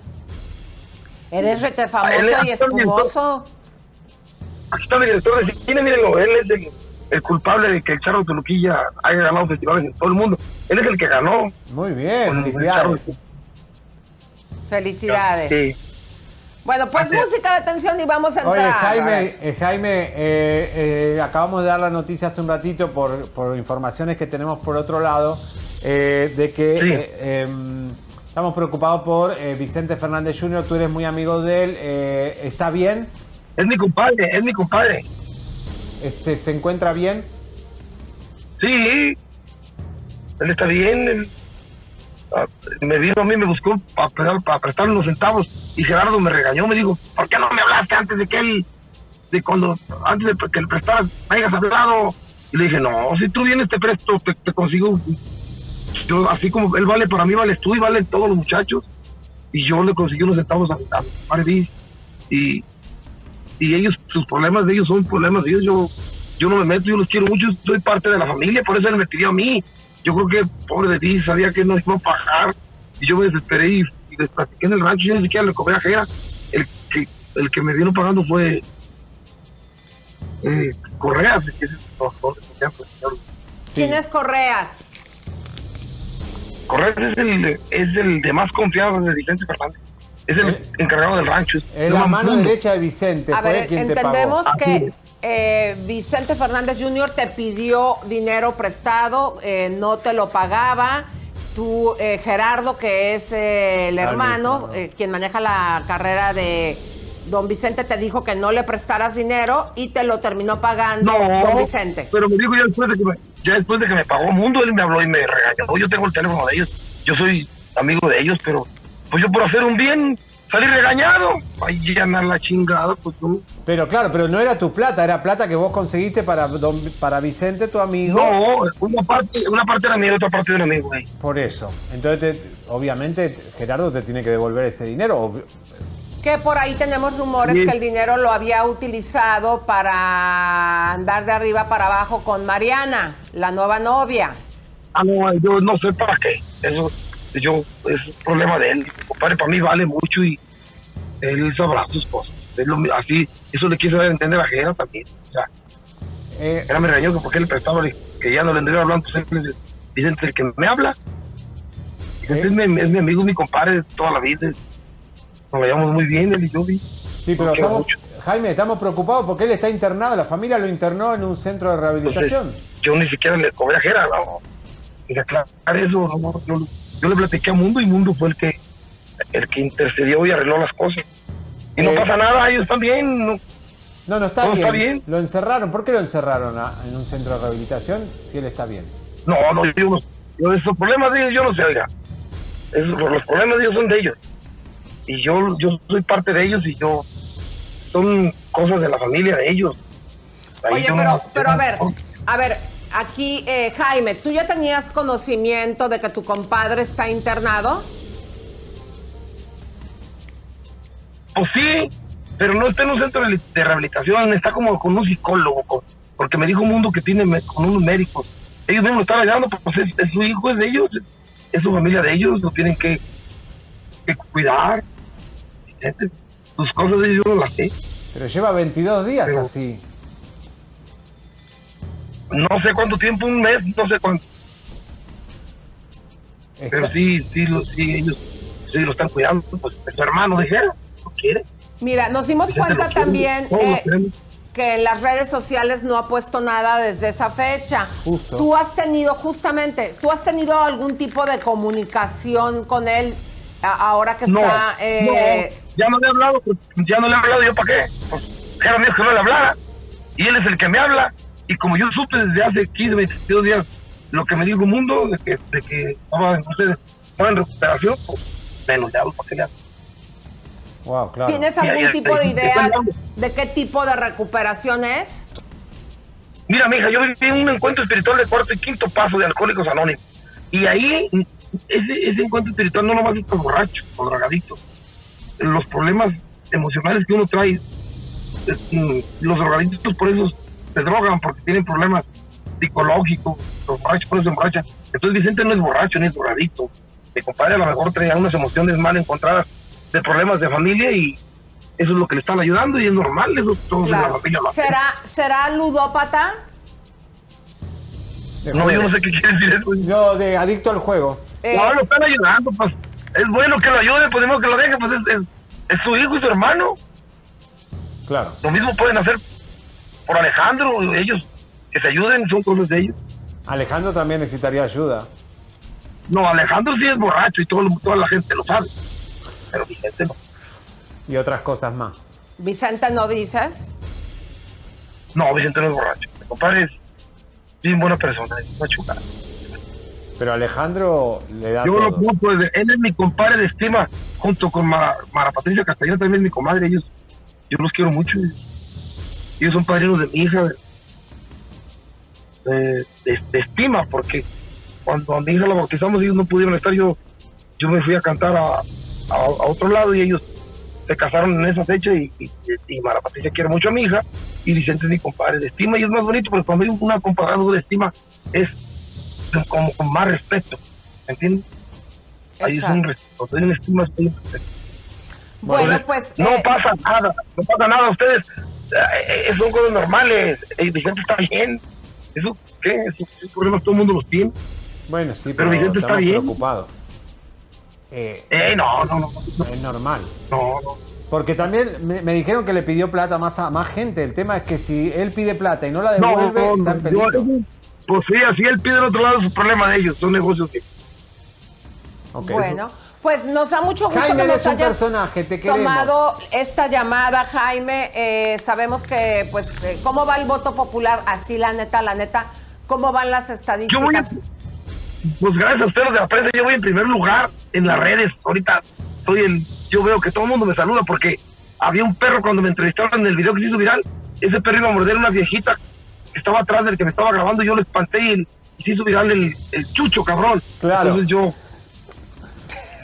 Eres rete famoso y espumoso. Aquí está mi director de cine, mírenlo, él es el, el culpable de que el Charro Toluquilla haya ganado festivales en todo el mundo. Él es el que ganó. Muy bien, el felicidades. Felicidades. Sí. Bueno, pues Gracias. música de atención y vamos a entrar. Oye, Jaime, eh, Jaime eh, eh, acabamos de dar la noticia hace un ratito por, por informaciones que tenemos por otro lado, eh, de que eh, em, estamos preocupados por eh, Vicente Fernández Jr., tú eres muy amigo de él, eh, ¿está bien? Es mi compadre, es mi compadre. Este, ¿Se encuentra bien? Sí, él está bien. él, ah, me vino a mí, me buscó para prestarle unos centavos y Gerardo me regañó, me dijo, ¿por qué no me hablaste antes de que él, de cuando, antes de que le prestaras, me hayas hablado? Y le dije, no, si tú vienes te presto, te, te consigo. Yo, así como él vale para mí, vales tú y valen todos los muchachos. Y yo le conseguí unos centavos a, a Marvis y, y ellos, sus problemas de ellos son problemas de ellos. Yo, yo no me meto, yo los quiero mucho, soy parte de la familia, por eso él me pidió a mí. Yo creo que, pobre de ti, sabía que no iba a pagar. Y yo me desesperé y, y en el rancho, yo ni siquiera le cobré a Jera. El que, el que me vino pagando fue eh, Correa, que señor. ¿Quién es Correas? Correa es el, es el de más confianza de Vicente Fernández. Es el encargado del rancho. Es la mano derecha de Vicente, A ver, quien te entendemos pagó. que eh, Vicente Fernández Jr. te pidió dinero prestado, eh, no te lo pagaba. Tú, eh, Gerardo, que es eh, el hermano, eh, quien maneja la carrera de don Vicente, te dijo que no le prestaras dinero y te lo terminó pagando No, don Vicente. pero me dijo ya después de que me, ya después de que me pagó Mundo, él me habló y me regañó. Yo tengo el teléfono de ellos, yo soy amigo de ellos, pero pues yo por hacer un bien salí regañado. Ay, llenar la chingada, pues no. Pero claro, pero no era tu plata, era plata que vos conseguiste para, don- para Vicente, tu amigo. No, una parte, una parte era mía y otra parte era amigo, güey. Por eso. Entonces, te- obviamente, Gerardo te tiene que devolver ese dinero. Que por ahí tenemos rumores que el dinero lo había utilizado para andar de arriba para abajo con Mariana, la nueva novia. Ah, no, yo no sé para qué. Eso, yo, es un problema de él. Compadre, para mí vale mucho y él sabrá sus cosas. Es lo así, eso le quiso dar a entender a Jera también. O sea, Eh, era me regañó que porque le prestaba, que ya no le anduviera hablando, pues él es Vicente el que me habla. Vicente es, mi, es mi amigo, mi compadre de toda la vida. Nos llevamos muy bien, él y yo. Sí, pero estamos, Jaime, estamos preocupados porque él está internado, la familia lo internó en un centro de rehabilitación. Yo ni siquiera le cobré a Jera, no. Y aclarar eso, no, yo, yo le platiqué a Mundo y Mundo fue el que el que intercedió y arregló las cosas. Y no Eh, pasa nada, ellos también. No, No, no está bien. está bien. Lo encerraron. ¿Por qué lo encerraron a- en un centro de rehabilitación si él está bien? no, no, yo. Yo esos problemas de ellos, yo no sé, oiga. Esos- los problemas de ellos son de ellos. Y yo, yo soy parte de ellos y yo. Son cosas de la familia de ellos. Ahí Oye, pero, no- pero a ver, a ver, aquí, eh, Jaime, ¿tú ya tenías conocimiento de que tu compadre está internado? Pues sí, pero no está en un centro de rehabilitación, está como con un psicólogo, con- porque me dijo Mundo que tiene me- con unos médicos. Ellos mismos están ayudando, pues es, es su hijo, es de ellos, es, es su familia de ellos, lo tienen que, que cuidar. Sus cosas de yo no las sé. Pero lleva 22 días Pero- así. No sé cuánto tiempo, un mes, no sé cuánto. Pero sí, sí, lo- sí, ellos sí lo están cuidando, pues es su hermano de Jera, lo quiere. Mira, nos dimos Vicente cuenta también eh, que en las redes sociales no ha puesto nada desde esa fecha. Justo. Tú has tenido, justamente, tú has tenido algún tipo de comunicación con él ahora que No, está... eh, no, ya no le he hablado, pues, ya no le he hablado, ¿yo para qué? Pues, era mío que no le hablara, y él es el que me habla, y como yo supe desde hace 15, 22 días lo que me dijo Mundo, de que, de que estaba, no sé, estaba en recuperación, pues menos le hablo para que le hable. Wow, claro. ¿Tienes algún tipo de idea de qué tipo de recuperación es? Mira, mija, yo viví en un encuentro espiritual de cuarto y quinto paso de Alcohólicos Anónimos. Y ahí, ese, ese encuentro espiritual no nomás es para borrachos o drogadictos. Los problemas emocionales que uno trae, eh, los drogadictos por eso se drogan, porque tienen problemas psicológicos, los borrachos por eso se emborrachan. Entonces Vicente no es borracho ni es drogadicto. Mi compadre a lo mejor traía unas emociones mal encontradas de problemas de familia y eso es lo que le están ayudando y es normal, eso todos en la Claro. familia lo. ¿Será, ¿Será ludópata? No, yo no sé qué quiere decir eso. Yo, de adicto al juego. Eh, No, lo están ayudando, pues. Es bueno que lo ayude, pues mismo que lo deje, pues es, es, es su hijo y su hermano. Claro. Lo mismo pueden hacer por Alejandro, ellos que se ayuden, son cosas de ellos. Alejandro también necesitaría ayuda. No, Alejandro sí es borracho y todo, lo- toda la gente lo sabe. Pero Vicente no. Y otras cosas más. Vicente, ¿no dices? No, Vicente no es borracho. Mi compadre es bien buena persona, es una chulada. Pero Alejandro le da Yo todo. lo punto él es mi compadre de estima, junto con Mara, Mara Patricia Castellano, también es mi comadre. Ellos, yo los quiero mucho. Ellos son padrinos de mi hija, de, de- estima, porque cuando a mi hija la bautizamos, ellos no pudieron estar. Yo, yo me fui a cantar a, a- a otro lado y ellos se casaron en esa fecha. Y, y, y Mara Patricia quiere mucho a mi hija, y Vicente es mi compadre de estima. Y es más bonito, porque cuando hay una compadre de estima, es como con más respeto. ¿Me entiendes? Ahí es un respeto, una estima, hay un respeto. Bueno, Entonces, pues... No eh, pasa nada, no pasa nada. Ustedes eh, eh, son cosas normales. El Vicente está bien. ¿Eso qué? Esos, problemas todo el mundo los tiene. Bueno, sí, Pero pero, Vicente está bien. preocupados. Eh, Eh, no, no, no. Es normal. No, no. Porque también me, me dijeron que le pidió plata más a más gente. El tema es que si él pide plata y no la No, devuelve, no, está en no, peligro. yo- pues sí, así él pide el otro lado, es un problema de ellos, son negocios que... Bueno, pues nos da mucho gusto Jaime, que nos hayas personaje, te queremos. tomado esta llamada, Jaime. Eh, sabemos que, pues, eh, ¿cómo va el voto popular? Así, la neta, la neta, ¿cómo van las estadísticas? Pues gracias a ustedes de la prensa, yo voy en primer lugar en las redes. Ahorita soy el, yo veo que todo el mundo me saluda porque había un perro cuando me entrevistaron en el video que se hizo viral. Ese perro iba a morder a una viejita que estaba atrás del que me estaba grabando. Yo lo espanté y, y se hizo viral el, el chucho, cabrón. Claro. Entonces yo,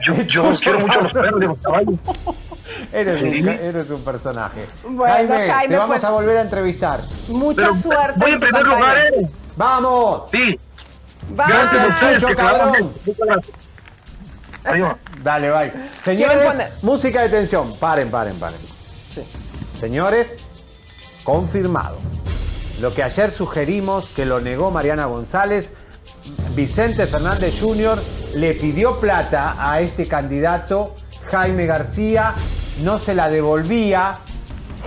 yo, yo quiero mucho a los perros y a los caballos. Eres un, eres un personaje. Bueno, Jaime, Jaime, te vamos pues- a volver a entrevistar. Mucha Pero suerte. voy en primer campaña. lugar, ¿eh? ¡Vamos! Sí. Bye. Gracias a ustedes, Chucho, que cabrón. bien. Muchas gracias. Adiós. Dale, bye. ¿Quieren Señores, música de tensión. Paren, paren, paren. Señores, confirmado. Lo que ayer sugerimos, que lo negó Mariana González, Vicente Fernández Jr. le pidió plata a este candidato, Jaime García, no se la devolvía.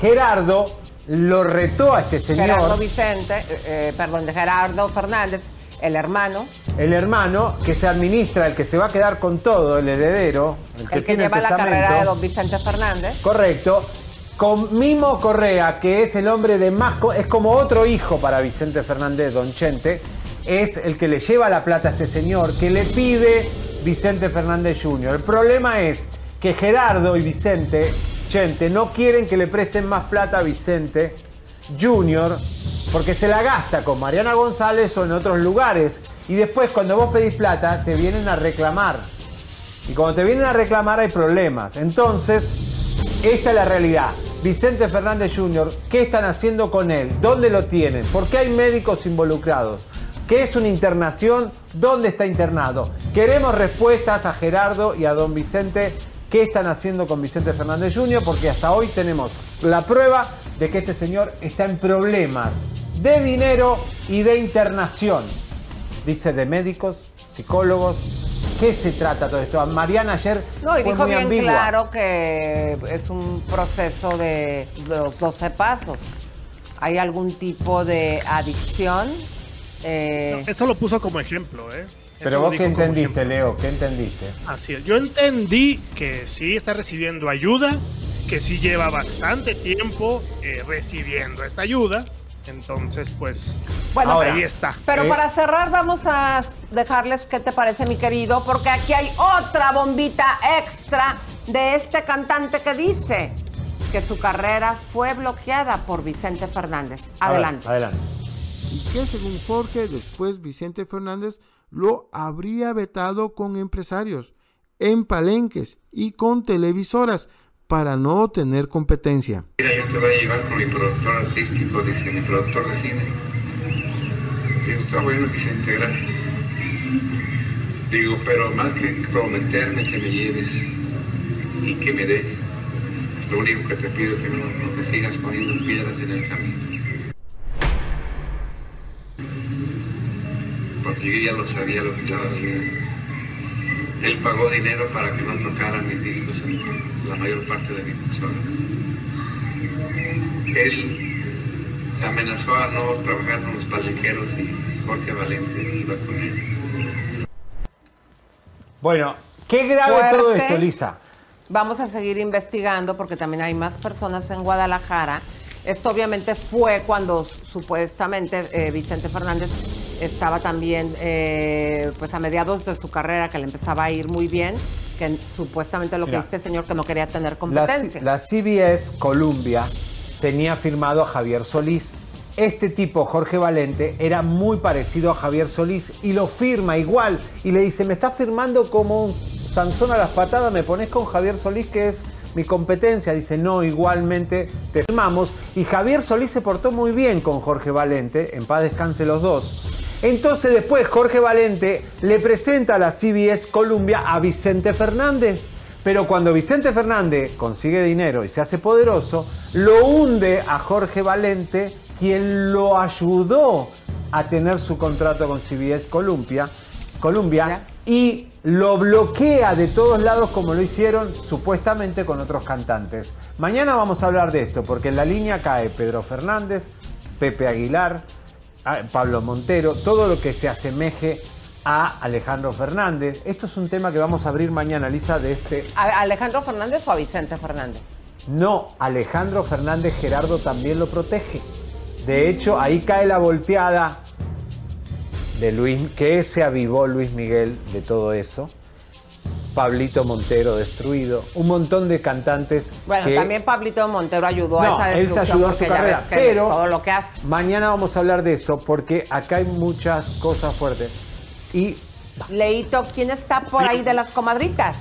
Gerardo lo retó a este señor. Gerardo Vicente, eh, eh, perdón, de Gerardo Fernández, el hermano, el hermano que se administra, el que se va a quedar con todo, el heredero, el que, el que tiene lleva el la carrera de don Vicente Fernández. Correcto. Con Mimo Correa, que es el hombre de más... Es como otro hijo para Vicente Fernández, don Chente. Es el que le lleva la plata a este señor, que le pide Vicente Fernández Jr. El problema es que Gerardo y Vicente Chente no quieren que le presten más plata a Vicente Jr. porque se la gasta con Mariana González o en otros lugares. Y después cuando vos pedís plata te vienen a reclamar. Y cuando te vienen a reclamar hay problemas. Entonces, esta es la realidad. Vicente Fernández Jr., ¿qué están haciendo con él? ¿Dónde lo tienen? ¿Por qué hay médicos involucrados? ¿Qué es una internación? ¿Dónde está internado? Queremos respuestas a Gerardo y a don Vicente. ¿Qué están haciendo con Vicente Fernández Jr.? Porque hasta hoy tenemos la prueba de que este señor está en problemas de dinero y de internación. Dice de médicos, psicólogos. ¿Qué se trata todo esto? Mariana ayer No, y fue dijo muy bien ambigua. claro que es un proceso de los 12 pasos. ¿Hay algún tipo de adicción? Eh, Eso lo puso como ejemplo, ¿eh? Pero vos qué entendiste, Leo, ¿qué entendiste? Así es. Yo entendí que sí está recibiendo ayuda, que sí lleva bastante tiempo eh, recibiendo esta ayuda. Entonces, pues, Bueno, ahí está. Pero Eh, para cerrar vamos a dejarles qué te parece, mi querido, porque aquí hay otra bombita extra de este cantante que dice que su carrera fue bloqueada por Vicente Fernández. Adelante. adelante. y que según Jorge después Vicente Fernández lo habría vetado con empresarios, en palenques y con televisoras para no tener competencia. Mira, yo te voy a llevar con mi productor artístico, dice mi productor de cine. Digo, está bueno, Vicente, gracias. Digo, pero más que prometerme que me lleves y que me des, lo único que te pido es que no, no me sigas poniendo piedras en el camino. Porque yo ya lo sabía lo que estaba haciendo. Él pagó dinero para que no tocaran mis discos en la mayor parte de mi consola. Él amenazó a no trabajar con los palenqueros y Jorge Valente iba con él. Bueno, qué grave Fuerte. todo esto, Lisa. Vamos a seguir investigando porque también hay más personas en Guadalajara. Esto obviamente fue cuando supuestamente eh, Vicente Fernández estaba también eh, pues a mediados de su carrera que le empezaba a ir muy bien, que supuestamente lo que dice este señor que no quería tener La, competencia. la CBS Columbia tenía firmado a Javier Solís. Este tipo, Jorge Valente, era muy parecido a Javier Solís y lo firma igual. Y le dice, me estás firmando como un Sansón a las patadas, me pones con Javier Solís, que es mi competencia. Dice, no, igualmente te firmamos. Y Javier Solís se portó muy bien con Jorge Valente, en paz descanse los dos. Entonces después Jorge Valente le presenta a la CBS Columbia a Vicente Fernández. Pero cuando Vicente Fernández consigue dinero y se hace poderoso, lo hunde a Jorge Valente, quien lo ayudó a tener su contrato con CBS Columbia, Columbia y lo bloquea de todos lados como lo hicieron supuestamente con otros cantantes. Mañana vamos a hablar de esto porque en la línea cae Pedro Fernández, Pepe Aguilar, Pablo Montero, todo lo que se asemeje a Alejandro Fernández. Esto es un tema que vamos a abrir mañana, Lisa, de este... ¿A Alejandro Fernández o a Vicente Fernández? No, Alejandro Fernández Gerardo también lo protege. De hecho, ahí cae la volteada de Luis, que se avivó Luis Miguel de todo eso. Pablito Montero destruido, un montón de cantantes. Bueno, que- también Pablito Montero ayudó No, a esa él se destrucción ayudó a su carrera, pero todo lo que hace. mañana vamos a hablar de eso porque acá hay muchas cosas fuertes. Y Leito, ¿quién está por ahí de las comadritas?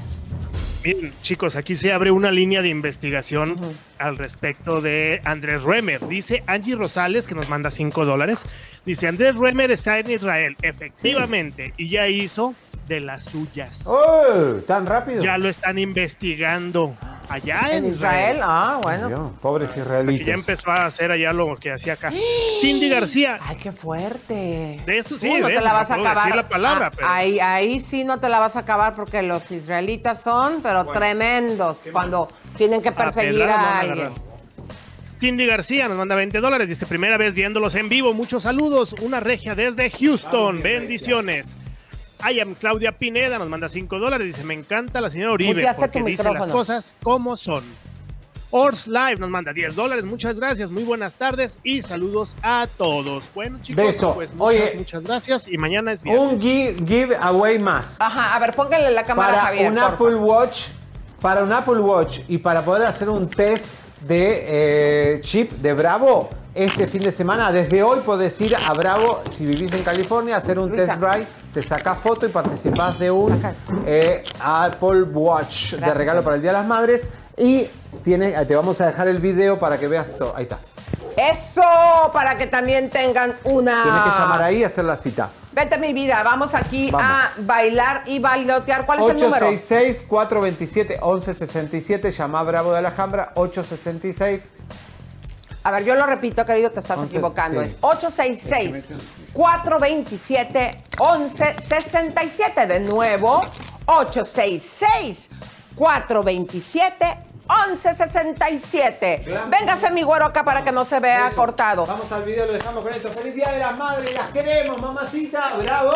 Miren, chicos, aquí se abre una línea de investigación al respecto de Andrés Remer. Dice Angie Rosales, que nos manda 5 dólares. Dice, Andrés Remer está en Israel, efectivamente, y ya hizo de las suyas. ¡Oh! ¿Tan rápido? Ya lo están investigando allá en, En Israel, ah, bueno. Pobres israelitas. ya empezó a hacer allá lo que hacía acá. Cindy García. Ay, qué fuerte. De eso sí, no de te eso, la no vas a acabar. decir la palabra, Ah, pero- ahí, ahí sí no te la vas a acabar porque los israelitas son, pero tremendos, cuando tienen que perseguir a alguien. Cindy García nos manda 20 dólares. Dice, primera vez viéndolos en vivo. Muchos saludos. Una regia desde Houston. Bendiciones. I am Claudia Pineda nos manda 5 dólares. Dice, me encanta la señora Uribe Muteaste porque dice las cosas como son. Ors Live nos manda 10 dólares. Muchas gracias. Muy buenas tardes y saludos a todos. Bueno, chicos, Beso. pues muchas, Oye. muchas gracias. Y mañana es viernes. Un gi- giveaway más. Ajá, a ver, póngale la cámara a para Javier. un porfa. Apple Watch, para un Apple Watch y para poder hacer un test de eh, chip de Bravo este fin de semana. Desde hoy podés ir a Bravo, si vivís en California, hacer un Luisa. test drive, te sacás foto y participás de un eh, Apple Watch de regalo para el Día de las Madres. Y tiene, te vamos a dejar el video para que veas todo. Ahí está. Eso, para que también tengan una... Tienes que llamar ahí y hacer la cita. Vete mi vida, vamos aquí Vamos. a bailar y bailotear. ¿Cuál es el número? 866-427-1167. Llama a Bravo de Alhambra. 866. A ver, yo lo repito, querido, te estás Once, equivocando. sí. Es 866-427-1167. De nuevo, 866-427-1167. Véngase mi güero acá para que no se vea cortado. Vamos al video, lo dejamos con esto. ¡Feliz Día de las Madres! ¡Las queremos, mamacita! ¡Bravo!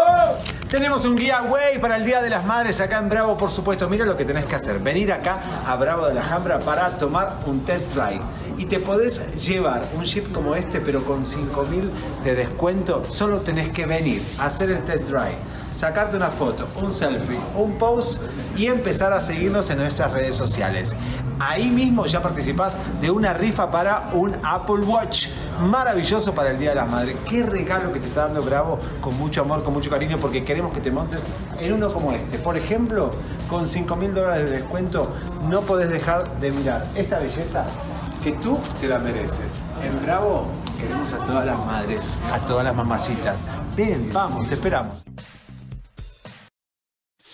Tenemos un giveaway para el Día de las Madres acá en Bravo, por supuesto. Mira lo que tenés que hacer. Venir acá a Bravo de la Alhambra para tomar un test drive. Y te podés llevar un chip como este, pero con 5.000 de descuento. Solo tenés que venir a hacer el test drive, sacarte una foto, un selfie, un post y empezar a seguirnos en nuestras redes sociales. Ahí mismo ya participás de una rifa para un Apple Watch. Maravilloso para el Día de las Madres. Qué regalo que te está dando Bravo con mucho amor, con mucho cariño, porque queremos que te montes en uno como este. Por ejemplo, con 5 mil dólares de descuento, no podés dejar de mirar esta belleza que tú te la mereces. En Bravo queremos a todas las madres, a todas las mamacitas. Ven, vamos, te esperamos.